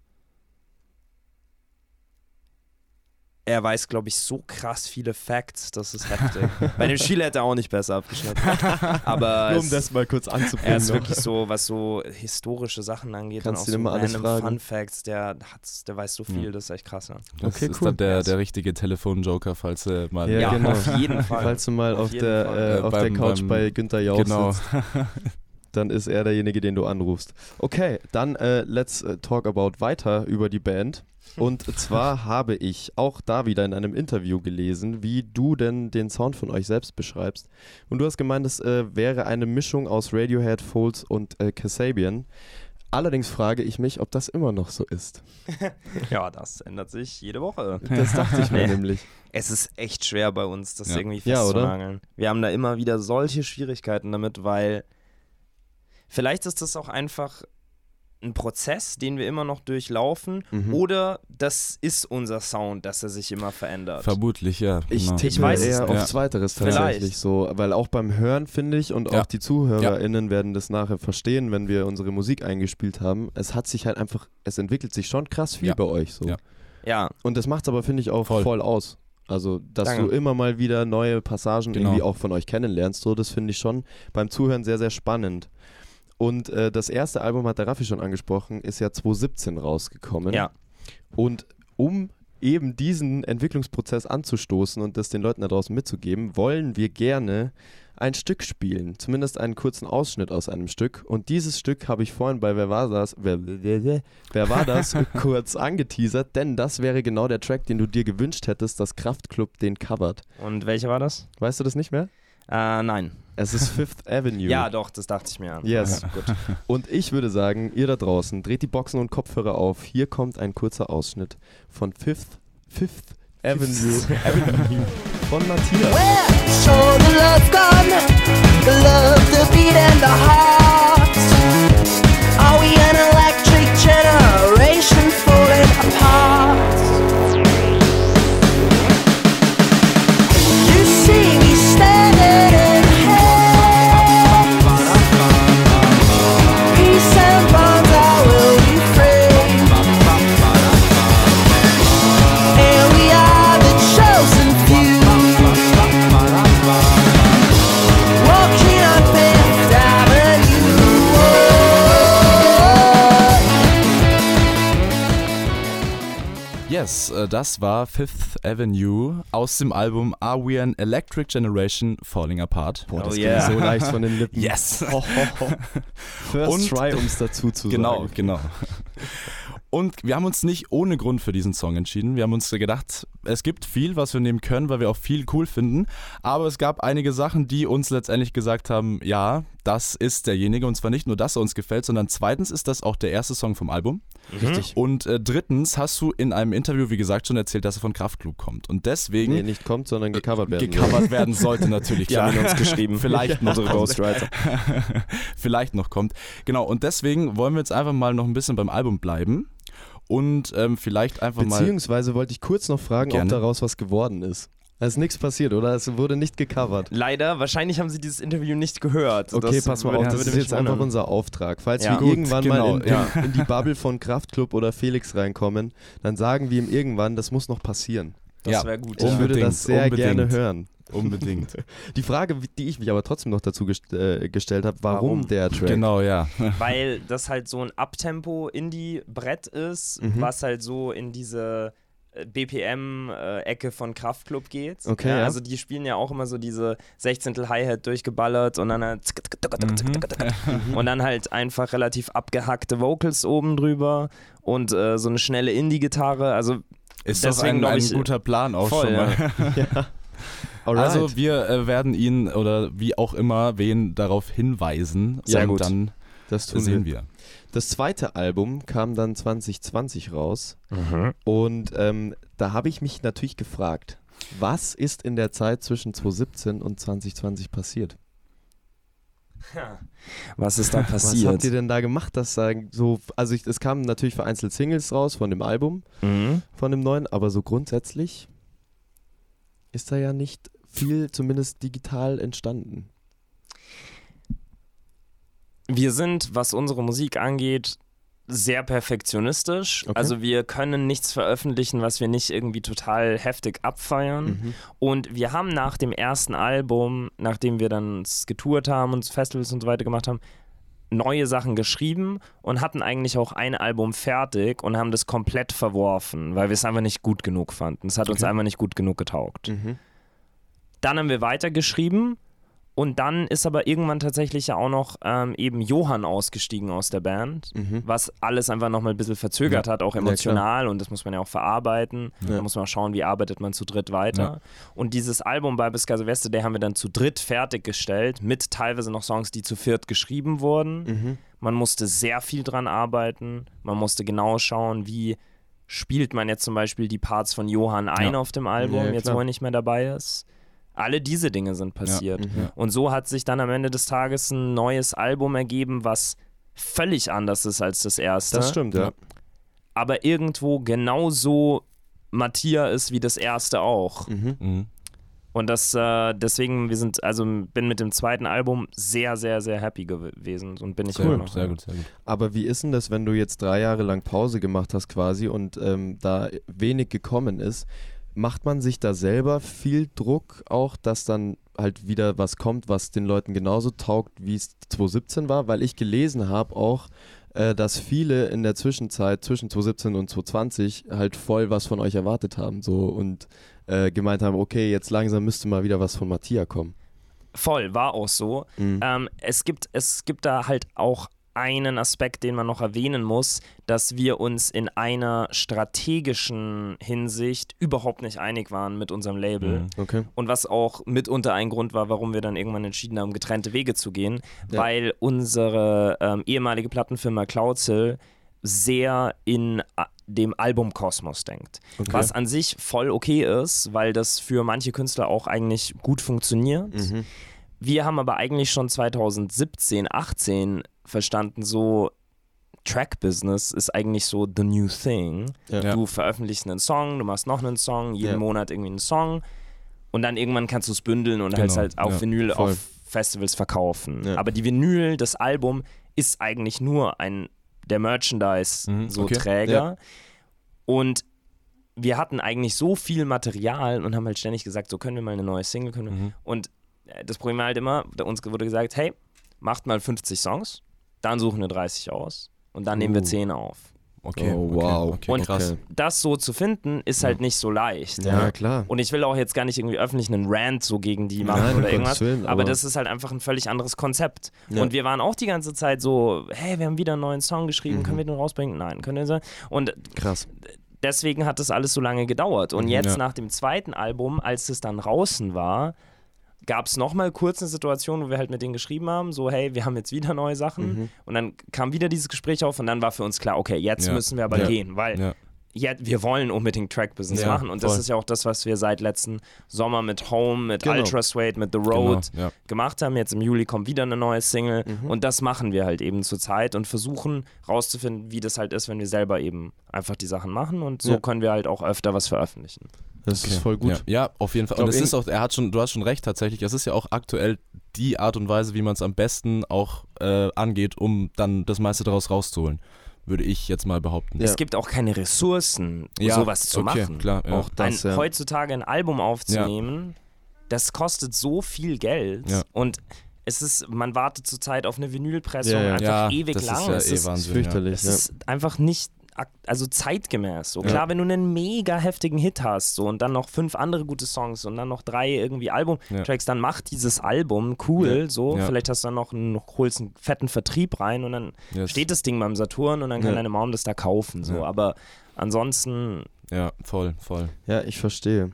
Er weiß, glaube ich, so krass viele Facts, das ist heftig. Bei dem Spiel hätte er auch nicht besser abgeschnitten. Aber Nur um es, das mal kurz er anzubringen. ist noch. wirklich so, was so historische Sachen angeht Kannst und du auch so random. Fun Facts, der, hat's, der weiß so viel, Ja. das ist echt krass. Ja, Das Okay, ist cool. dann der, der richtige Telefonjoker, falls er mal. Ja, Ja, genau. auf jeden Fall. Falls du mal Auf auf, der, äh, Äh, auf beim- der Couch beim- bei Günther Jauch Genau. sitzt, dann ist er derjenige, den du anrufst. Okay, dann äh, let's äh, talk about weiter über die Band. Und zwar habe ich auch da wieder in einem Interview gelesen, wie du denn den Sound von euch selbst beschreibst. Und du hast gemeint, es äh, wäre eine Mischung aus Radiohead, Folds und äh, Kasabian. Allerdings frage ich mich, ob das immer noch so ist. ja, das ändert sich jede Woche. Das dachte ich mir nämlich. Es ist echt schwer bei uns, das Ja. irgendwie Ja, oder? festzunageln. Wir haben da immer wieder solche Schwierigkeiten damit, weil vielleicht ist das auch einfach ein Prozess, den wir immer noch durchlaufen, Mhm. oder das ist unser Sound, dass er sich immer verändert. Vermutlich, ja. Ich genau. tippe weiß es eher auf Zweiteres Vielleicht. tatsächlich so, weil auch beim Hören finde ich und Ja. auch die ZuhörerInnen werden das nachher verstehen, wenn wir unsere Musik eingespielt haben. Es hat sich halt einfach, es entwickelt sich schon krass viel Ja. bei euch so. Ja. ja, Und das macht es aber, finde ich, auch voll, Voll. aus. Also, dass Danke. du immer mal wieder neue Passagen Genau. irgendwie auch von euch kennenlernst, so, das finde ich schon beim Zuhören sehr, sehr spannend. Und äh, das erste Album hat der Raffi schon angesprochen, ist ja 2017 rausgekommen. ja. Und um eben diesen Entwicklungsprozess anzustoßen und das den Leuten da draußen mitzugeben, wollen wir gerne ein Stück spielen. Zumindest einen kurzen Ausschnitt aus einem Stück. Und dieses Stück habe ich vorhin bei Wer war das? Wer, wer, wer war das? kurz angeteasert, denn das wäre genau der Track, den du dir gewünscht hättest, dass Kraftklub den covert. Und welcher war das? Weißt du das nicht mehr? Äh, nein. Es ist Fifth Avenue. Ja, doch, das dachte ich mir. an. Yes. Ja, gut. Und ich würde sagen, ihr da draußen, dreht die Boxen und Kopfhörer auf. Hier kommt ein kurzer Ausschnitt von Fifth, Fifth Avenue, Avenue von Matthias. So the love gone, the love, the beat and the heart. Are we an electric generation falling apart? Yes, äh, das war Fifth Avenue aus dem Album Are We an Electric Generation Falling Apart? Boah, das Oh ging yeah. so leicht von den Lippen. Yes! Ho, ho, ho. First Und- try, um es dazu zu Genau, sagen. genau. Und wir haben uns nicht ohne Grund für diesen Song entschieden. Wir haben uns gedacht, es gibt viel, was wir nehmen können, weil wir auch viel cool finden. Aber es gab einige Sachen, die uns letztendlich gesagt haben, ja, das ist derjenige. Und zwar nicht nur, dass er uns gefällt, sondern zweitens ist das auch der erste Song vom Album. Richtig. Und äh, drittens hast du in einem Interview, wie gesagt, schon erzählt, dass er von Kraftklub kommt. Und deswegen Nee, nicht kommt, sondern gecovert werden. soll. gecovert werden sollte natürlich. Die haben uns geschrieben. Vielleicht noch Unsere. Ghostwriter. Vielleicht noch kommt. Genau, und deswegen wollen wir jetzt einfach mal noch ein bisschen beim Album bleiben und ähm, vielleicht einfach mal. Beziehungsweise wollte ich kurz noch fragen, Gerne. ob daraus was geworden ist. Da ist nichts passiert, oder? Es wurde nicht gecovert. Leider, wahrscheinlich haben sie dieses Interview nicht gehört. Okay, Das pass mal auf, das ist jetzt einfach wundern. unser Auftrag. Falls Ja. wir Gut, irgendwann genau, mal in, ja. in die Bubble von Kraftklub oder Felix reinkommen, dann sagen wir ihm irgendwann, das muss noch passieren. Das Ja. wäre gut. Ich ja. würde das sehr unbedingt. gerne hören. Unbedingt. Die Frage, die ich mich aber trotzdem noch dazu gest äh, gestellt habe, warum, Warum? der Track? genau, ja. Weil das halt so ein Abtempo-Indie-Brett ist, Mhm. was halt so in diese BPM-Ecke von Kraftklub geht. Okay, ja. Also die spielen ja auch immer so diese 16. Hi-Hat durchgeballert und dann halt zick. und dann halt einfach relativ abgehackte Vocals oben drüber und äh, so eine schnelle Indie-Gitarre. Also Ist Deswegen das ein, glaub ein ich, guter Plan auch voll, schon mal. Ja. Alright. Also wir äh, werden ihn oder wie auch immer wen darauf hinweisen. Sehr und gut. dann das tun sehen wir. wir. Das zweite Album kam dann 2020 raus Mhm. und ähm, da habe ich mich natürlich gefragt, was ist in der Zeit zwischen 2017 und 2020 passiert? Was ist da Was habt passiert? ihr denn da gemacht, dass da so, also ich, es kamen natürlich vereinzelt Singles raus von dem Album, Mhm. von dem neuen, aber so grundsätzlich ist da ja nicht viel, zumindest digital entstanden. Wir sind, was unsere Musik angeht, sehr perfektionistisch. Okay. Also wir können nichts veröffentlichen, was wir nicht irgendwie total heftig abfeiern. Mhm. Und wir haben nach dem ersten Album, nachdem wir dann uns getourt haben und Festivals und so weiter gemacht haben, neue Sachen geschrieben und hatten eigentlich auch ein Album fertig und haben das komplett verworfen, weil wir es einfach nicht gut genug fanden. Es hat uns Okay. einfach nicht gut genug getaugt. Mhm. Dann haben wir weitergeschrieben und dann ist aber irgendwann tatsächlich ja auch noch ähm, eben Johann ausgestiegen aus der Band, Mhm. was alles einfach nochmal ein bisschen verzögert hat, auch Ja, emotional und das muss man ja auch verarbeiten. Ja. Da muss man auch schauen, wie arbeitet man zu dritt weiter. Ja. Und dieses Album bei Bis Silvester, der haben wir dann zu dritt fertiggestellt, mit teilweise noch Songs, die zu viert geschrieben wurden. Mhm. Man musste sehr viel dran arbeiten. Man musste genau schauen, wie spielt man jetzt zum Beispiel die Parts von Johann ein Ja. auf dem Album, Ja, jetzt wo er nicht mehr dabei ist. Alle diese Dinge sind passiert. Mhm. Und so hat sich dann am Ende des Tages ein neues Album ergeben, was völlig anders ist als das erste. Das stimmt, ja. Aber irgendwo genauso Matthias ist wie das erste auch. Mhm. Mhm. Und das, äh, deswegen, wir sind, also bin mit dem zweiten Album sehr, sehr, sehr happy gewesen und bin ich Sehr immer noch. sehr gut, sehr gut. Aber wie ist denn das, wenn du jetzt drei Jahre lang Pause gemacht hast quasi und ähm, da wenig gekommen ist? Macht man sich da selber viel Druck auch, dass dann halt wieder was kommt, was den Leuten genauso taugt, wie es 2017 war? Weil ich gelesen habe auch, äh, dass viele in der Zwischenzeit zwischen 2017 und 2020 halt voll was von euch erwartet haben so und äh, gemeint haben, okay, jetzt langsam müsste mal wieder was von Matthias kommen. Voll, war auch so. Mhm. Ähm, es, gibt, es gibt da halt auch einen Aspekt, den man noch erwähnen muss, dass wir uns in einer strategischen Hinsicht überhaupt nicht einig waren mit unserem Label. Mhm. Okay. Und was auch mitunter ein Grund war, warum wir dann irgendwann entschieden haben, getrennte Wege zu gehen, Ja. weil unsere ähm, ehemalige Plattenfirma Cloudsill sehr in a- dem Albumkosmos denkt. Okay. Was an sich voll okay ist, weil das für manche Künstler auch eigentlich gut funktioniert. Mhm. Wir haben aber eigentlich schon 2017, 18 verstanden, so Track-Business ist eigentlich so the new thing. Ja. Du veröffentlichst einen Song, du machst noch einen Song, jeden Ja. Monat irgendwie einen Song und dann irgendwann kannst du es bündeln und Genau, halt halt auf ja, Vinyl voll. auf Festivals verkaufen. Ja. Aber die Vinyl, das Album, ist eigentlich nur ein der Merchandise Mhm, so okay. Träger. Ja. Und wir hatten eigentlich so viel Material und haben halt ständig gesagt, so können wir mal eine neue Single, können wir. Mhm. Und äh, das Problem war halt immer, da uns wurde gesagt, hey, macht mal 50 Songs, dann suchen wir 30 aus und dann nehmen wir Uh. 10 auf. Okay, Oh, wow. Okay, Und krass. Okay. Das so zu finden, ist halt nicht so leicht. Ja, klar. Und ich will auch jetzt gar nicht irgendwie öffentlich einen Rant so gegen die machen Nein, oder irgendwas. Willen, aber, aber- das ist halt einfach ein völlig anderes Konzept. Ja. Und wir waren auch die ganze Zeit so, hey, wir haben wieder einen neuen Song geschrieben, Mhm. können wir den rausbringen? Nein, können wir so. Und Krass. deswegen hat das alles so lange gedauert. Und Mhm, jetzt ja. nach dem zweiten Album, als es dann draußen war, gab es nochmal kurz eine Situation, wo wir halt mit denen geschrieben haben, so hey, wir haben jetzt wieder neue Sachen. Mhm. Und dann kam wieder dieses Gespräch auf und dann war für uns klar, okay, jetzt Ja. müssen wir aber Ja. gehen, weil Ja. ja, wir wollen unbedingt Track-Business machen. Und das voll. ist ja auch das, was wir seit letzten Sommer mit Home, mit Genau. Ultra Suede, mit The Road Genau, gemacht haben. Jetzt im Juli kommt wieder eine neue Single. Mhm. Und das machen wir halt eben zurzeit und versuchen rauszufinden, wie das halt ist, wenn wir selber eben einfach die Sachen machen. Und so können wir halt auch öfter was veröffentlichen. Das ist voll gut. Ja, ja auf jeden Fall. glaub, Und es ist auch, er hat schon, du hast schon recht tatsächlich, es ist ja auch aktuell die Art und Weise, wie man es am besten auch äh, angeht, um dann das meiste daraus rauszuholen, würde ich jetzt mal behaupten. Ja. Es gibt auch keine Ressourcen, Ja, sowas zu okay, machen. Klar, ja. Auch das, ein, ja. heutzutage ein Album aufzunehmen, das kostet so viel Geld Ja. und es ist, man wartet zurzeit auf eine Vinylpressung Ja, ja. einfach ja, ewig das lang. ist ja es eh ist, Wahnsinn. fürchterlich. es Ja. ist einfach nicht also zeitgemäß. So Ja. klar, wenn du einen mega heftigen Hit hast so und dann noch fünf andere gute Songs und dann noch drei irgendwie Albumtracks, dann mach dieses Album cool. Ja. So, Ja. vielleicht hast du dann noch einen, holst einen fetten Vertrieb rein und dann Ja. Yes. steht das Ding beim Saturn und dann kann Ja. deine Mom das da kaufen. So, Ja. aber ansonsten Ja, voll, voll. ja, ich verstehe.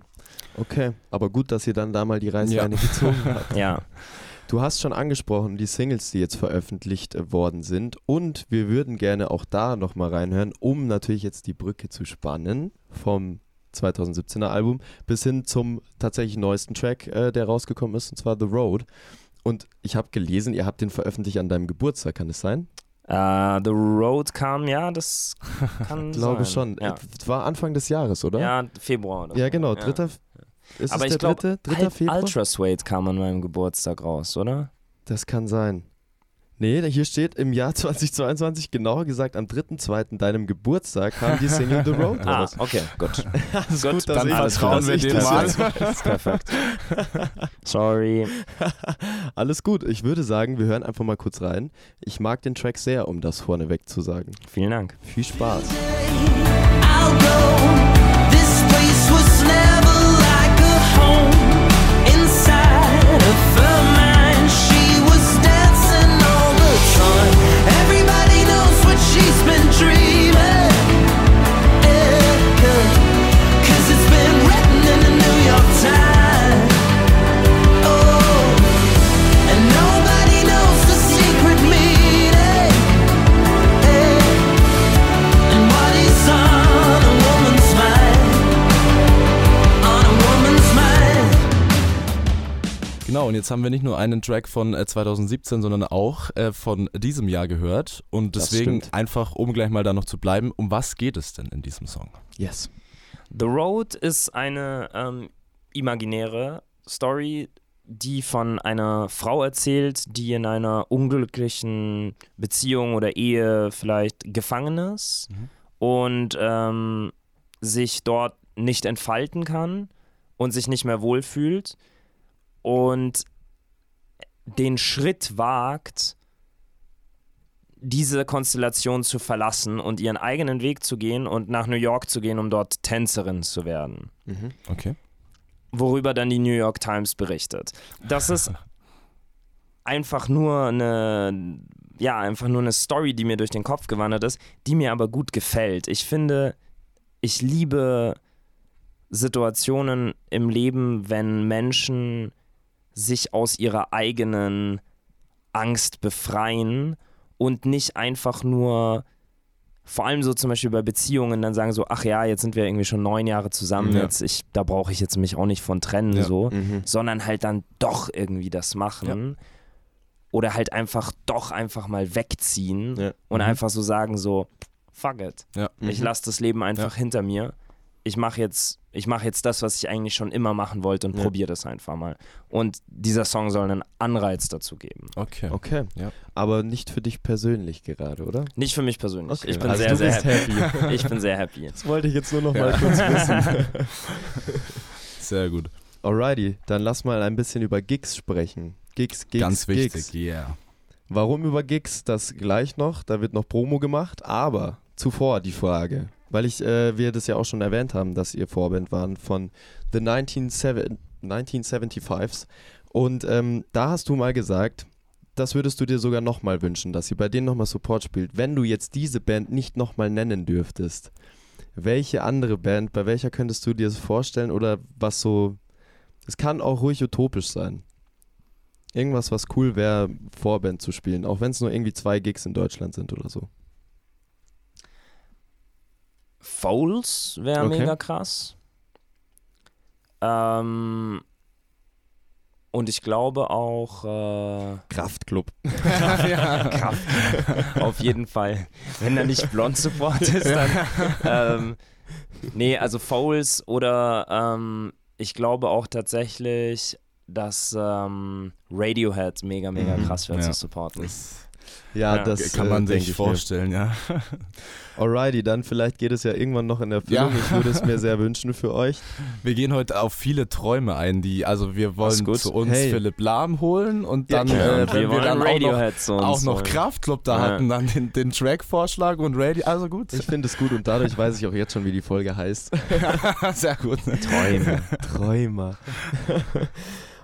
Okay, aber gut, dass ihr dann da mal die Reißleine gezogen habt. Ja. Du hast schon angesprochen, die Singles, die jetzt veröffentlicht äh, worden sind. Und wir würden gerne auch da nochmal reinhören, um natürlich jetzt die Brücke zu spannen vom 2017er Album bis hin zum tatsächlich neuesten Track, äh, der rausgekommen ist, und zwar The Road. Und ich habe gelesen, ihr habt den veröffentlicht an deinem Geburtstag, kann es sein? Äh, The Road kam, ja, das kann Ich glaube sein. schon. Ja. Es war Anfang des Jahres, oder? ja, Februar. Oder Ja, genau. Dritter. Ist Aber es ich der glaube, dritte? Dritter Februar? Ultra Suede kam an meinem Geburtstag raus, oder? Das kann sein. Nee, hier steht im Jahr 2022, genauer gesagt am 3.2. deinem Geburtstag kam die Single The Road Ah, raus. okay, gut. Alles gut, gut, dass dann ich, vertrauen dass wir dem das mal. Perfekt. Sorry. Alles gut, ich würde sagen, wir hören einfach mal kurz rein. Ich mag den Track sehr, um das vorneweg zu sagen. Vielen Dank. Viel Spaß. I'll go. tree Genau, und jetzt haben wir nicht nur einen Track von äh, 2017, sondern auch äh, von diesem Jahr gehört. Und deswegen einfach, um gleich mal da noch zu bleiben, um was geht es denn in diesem Song? Yes. The Road ist eine ähm, imaginäre Story, die von einer Frau erzählt, die in einer unglücklichen Beziehung oder Ehe vielleicht gefangen ist und ähm, sich dort nicht entfalten kann und sich nicht mehr wohlfühlt und den Schritt wagt, diese Konstellation zu verlassen und ihren eigenen Weg zu gehen und nach New York zu gehen, um dort Tänzerin zu werden. Mhm. Okay. Worüber dann die New York Times berichtet. Das ist einfach nur eine, ja, einfach nur eine Story, die mir durch den Kopf gewandert ist, die mir aber gut gefällt. Ich finde, ich liebe Situationen im Leben, wenn Menschen sich aus ihrer eigenen Angst befreien und nicht einfach nur, vor allem so zum Beispiel bei Beziehungen, dann sagen so, ach ja, jetzt sind wir irgendwie schon neun Jahre zusammen, Ja. jetzt ich, da brauche ich jetzt mich auch nicht von trennen, Ja. so, Mhm. sondern halt dann doch irgendwie das machen. Oder halt einfach doch einfach mal wegziehen Ja. und Mhm. einfach so sagen, so, fuck it. Ja. Ich Mhm. lasse das Leben einfach hinter mir. Ich mache jetzt, ich mache jetzt das, was ich eigentlich schon immer machen wollte und Ja. probiere das einfach mal. Und dieser Song soll einen Anreiz dazu geben. Okay. Okay. Ja. Aber nicht für dich persönlich gerade, oder? Nicht für mich persönlich. Okay. Ich bin Also sehr, sehr happy. happy. Ich bin sehr happy. Das wollte ich jetzt nur noch Ja. mal kurz wissen. Sehr gut. Alrighty, dann lass mal ein bisschen über Gigs sprechen. Gigs, Gigs, Ganz wichtig, Gigs. yeah. Warum über Gigs? Das gleich noch. Da wird noch Promo gemacht. Aber zuvor die Frage, weil ich, äh, wir das ja auch schon erwähnt haben, dass ihr Vorband waren von The 1970 1975s. Und ähm, da hast du mal gesagt, das würdest du dir sogar nochmal wünschen, dass sie bei denen nochmal Support spielt. Wenn du jetzt diese Band nicht nochmal nennen dürftest, welche andere Band, bei welcher könntest du dir das vorstellen oder was so, es kann auch ruhig utopisch sein. Irgendwas, was cool wäre, Vorband zu spielen, auch wenn es nur irgendwie zwei Gigs in Deutschland sind oder so. Foles wäre Okay. mega krass. Ähm, und ich glaube auch äh, Kraftclub. Kraft. Auf jeden Fall. Wenn da nicht Blond Support ist, dann. Ähm, nee, also Foles oder ähm, ich glaube auch tatsächlich, dass ähm, Radiohead mega, mega Mhm, krass wäre ja. zu supporten. Ja, Ja. das Kann äh, man denk sich ich vorstellen, ja. Alrighty, dann vielleicht geht es ja irgendwann noch in Erfüllung. Ja. Ich würde es mir sehr wünschen für euch. Wir gehen heute auf viele Träume ein, die, also wir wollen gut. zu uns Hey. Philipp Lahm holen und Ja, dann, genau. äh, Und wenn wir, dann auch noch, Radiohead zu uns auch noch. Kraftclub da Ja. hatten, dann den, den Track-Vorschlag und Radio, also gut. Ich finde es gut und dadurch weiß ich auch jetzt schon, wie die Folge heißt. Sehr gut. Träume. Träumer.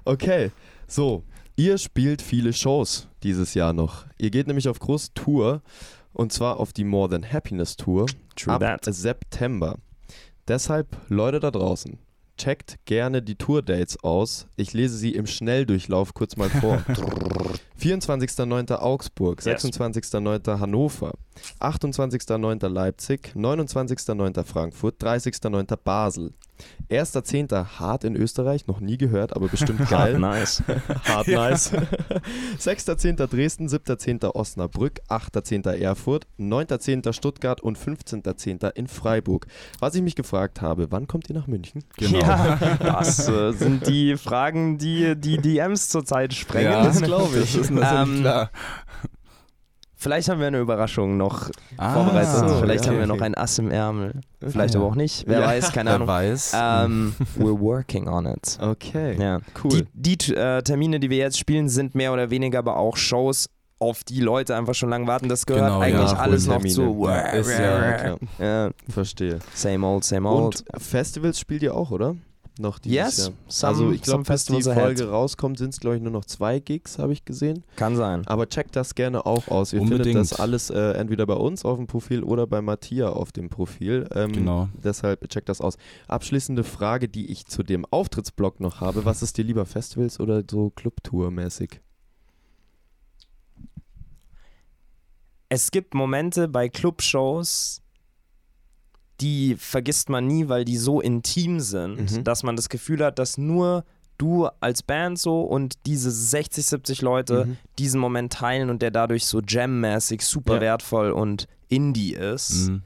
okay, so. Ihr spielt viele Shows dieses Jahr noch. Ihr geht nämlich auf große Tour und zwar auf die More Than Happiness Tour True ab that. September. Deshalb, Leute da draußen, checkt gerne die Tourdates aus. Ich lese sie im Schnelldurchlauf kurz mal vor. 24.09. Augsburg, Yes. 26.09. Hannover, 28.09. Leipzig, 29.09. Frankfurt, 30.09. Basel. 1.10. Hart in Österreich, noch nie gehört, aber bestimmt geil. nice. Hart nice. 6.10. Dresden, 7.10. Osnabrück, 8.10. Erfurt, 9.10. Stuttgart und 15.10. in Freiburg. Was ich mich gefragt habe, wann kommt ihr nach München? Genau. Ja, das äh, sind die Fragen, die die DMs zurzeit sprengen. Ja, das glaube ich. Das ist natürlich Ähm, klar. Vielleicht haben wir eine Überraschung noch Ah, vorbereitet. so, Vielleicht okay, haben wir noch okay. ein Ass im Ärmel. Vielleicht Ja. aber auch nicht. Wer Ja. weiß, keine Wer Ahnung. weiß. Ähm, we're working on it. Okay, Ja. cool. Die, die äh, Termine, die wir jetzt spielen, sind mehr oder weniger aber auch Shows, auf die Leute einfach schon lange warten. Das gehört Genau, ja. eigentlich alles noch zu. Ja, ist ja. Ja, Verstehe. same old, same old. Und Festivals spielt ihr auch, oder? Noch dieses Yes, Jahr. some- also ich glaube, bis die. Folge rauskommt, sind es glaube ich nur noch zwei Gigs, habe ich gesehen. Kann sein. Aber checkt das gerne auch aus. Ihr findet Unbedingt. das alles äh, entweder bei uns auf dem Profil oder bei Matthias auf dem Profil. Ähm, Genau. Deshalb checkt das aus. Abschließende Frage, die ich zu dem Auftrittsblock noch habe. Was ist dir lieber, Festivals oder so Clubtour-mäßig? Es gibt Momente bei Clubshows, die vergisst man nie, weil die so intim sind, Mhm. dass man das Gefühl hat, dass nur du als Band so und diese 60, 70 Leute Mhm. diesen Moment teilen und der dadurch so jam-mäßig super Ja. wertvoll und indie ist. Mhm.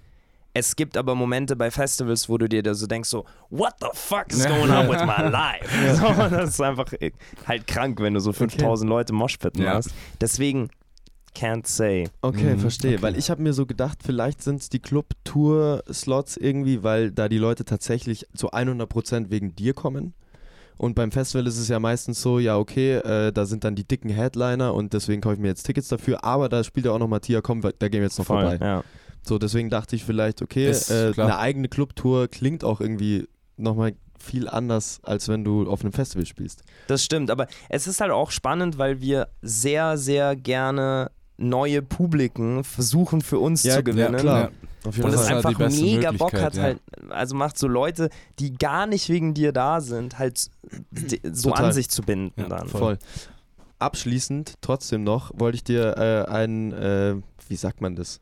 Es gibt aber Momente bei Festivals, wo du dir da so denkst, so, what the fuck is going on with my life? So, das ist einfach äh, halt krank, wenn du so 5000 Leute Moshpitten Ja. hast. Deswegen, can't say. Okay, Mhm, verstehe. okay. Weil ich habe mir so gedacht, vielleicht sind es die Club-Tour-Slots irgendwie, weil da die Leute tatsächlich zu 100% wegen dir kommen. Und beim Festival ist es ja meistens so, ja okay, äh, da sind dann die dicken Headliner und deswegen kaufe ich mir jetzt Tickets dafür, aber da spielt ja auch noch Matthias, komm, da gehen wir jetzt noch vorbei. Ja. So, deswegen dachte ich vielleicht, okay, Ist äh, eine eigene Clubtour klingt auch irgendwie nochmal viel anders, als wenn du auf einem Festival spielst. Das stimmt, aber es ist halt auch spannend, weil wir sehr, sehr gerne neue Publiken versuchen für uns Ja, zu ja, gewinnen. klar. Ja. Auf jeden Und Das es ist halt einfach die beste mega Bock hat, ja. halt, also macht so Leute, die gar nicht wegen dir da sind, halt so Total. an sich zu binden Ja, dann. voll. Abschließend trotzdem noch wollte ich dir äh, ein, äh, wie sagt man das?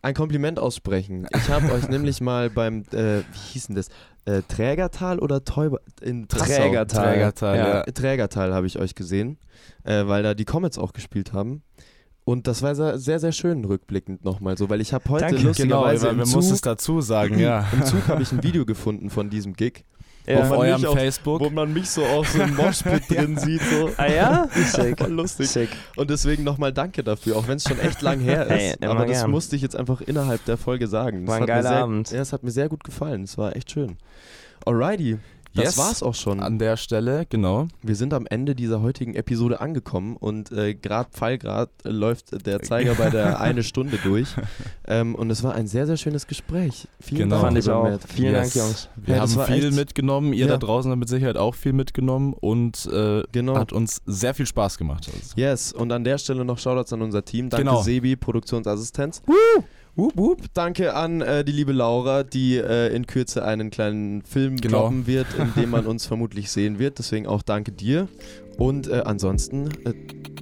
Ein Kompliment aussprechen. Ich habe euch nämlich mal beim, äh, wie hieß denn das? Äh, Trägertal oder Täuber? In. Trägertal. Trägertal, ja. Trägertal habe ich euch gesehen, äh, weil da die Comets auch gespielt haben. Und das war sehr, sehr, schön rückblickend nochmal so, weil ich habe heute Danke. Genau, lustigerweise weil im man muss es Zug, dazu sagen, ja. im Zug habe ich ein Video gefunden von diesem Gig, Ja. Auf eurem auch- Facebook. wo man mich so auf so einem Moshpit drin sieht. So. Ah ja? Voll lustig. Sick. Und deswegen nochmal danke dafür, auch wenn es schon echt lang her ist. Hey, aber das gern. musste ich jetzt einfach innerhalb der Folge sagen. Das War ein geiler sehr, Abend. Ja, es hat mir sehr gut gefallen. Es war echt schön. Alrighty, das Yes. war's auch schon. An der Stelle, genau. Wir sind am Ende dieser heutigen Episode angekommen und äh, gerade Pfeilgrad äh, läuft der Zeiger bei der eine Stunde durch. Ähm, und es war ein sehr, sehr schönes Gespräch. Vielen Genau. Dank, Fand ich auch. Vielen Yes. Dank, Jungs. Wir Ja, haben viel echt- mitgenommen. Ihr Ja. da draußen habt mit Sicherheit auch viel mitgenommen und äh, Genau. hat uns sehr viel Spaß gemacht. Also. Yes, und an der Stelle noch Shoutouts an unser Team. Danke Genau. Sebi, Produktionsassistenz. Wup, wup. Danke an äh, die liebe Laura, die äh, in Kürze einen kleinen Film Genau. droppen wird, in dem man uns vermutlich sehen wird. Deswegen auch danke dir. Und äh, ansonsten äh,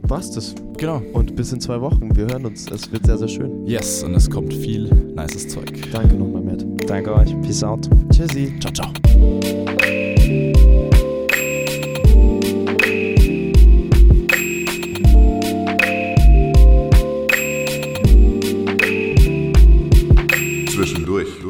war's das. Genau. Und bis in zwei Wochen. Wir hören uns. Es wird sehr, sehr schön. Yes, und es kommt viel nices Zeug. Danke nochmal, Matt. Danke euch. Peace out. Tschüssi. Ciao, ciao. Zwischendurch,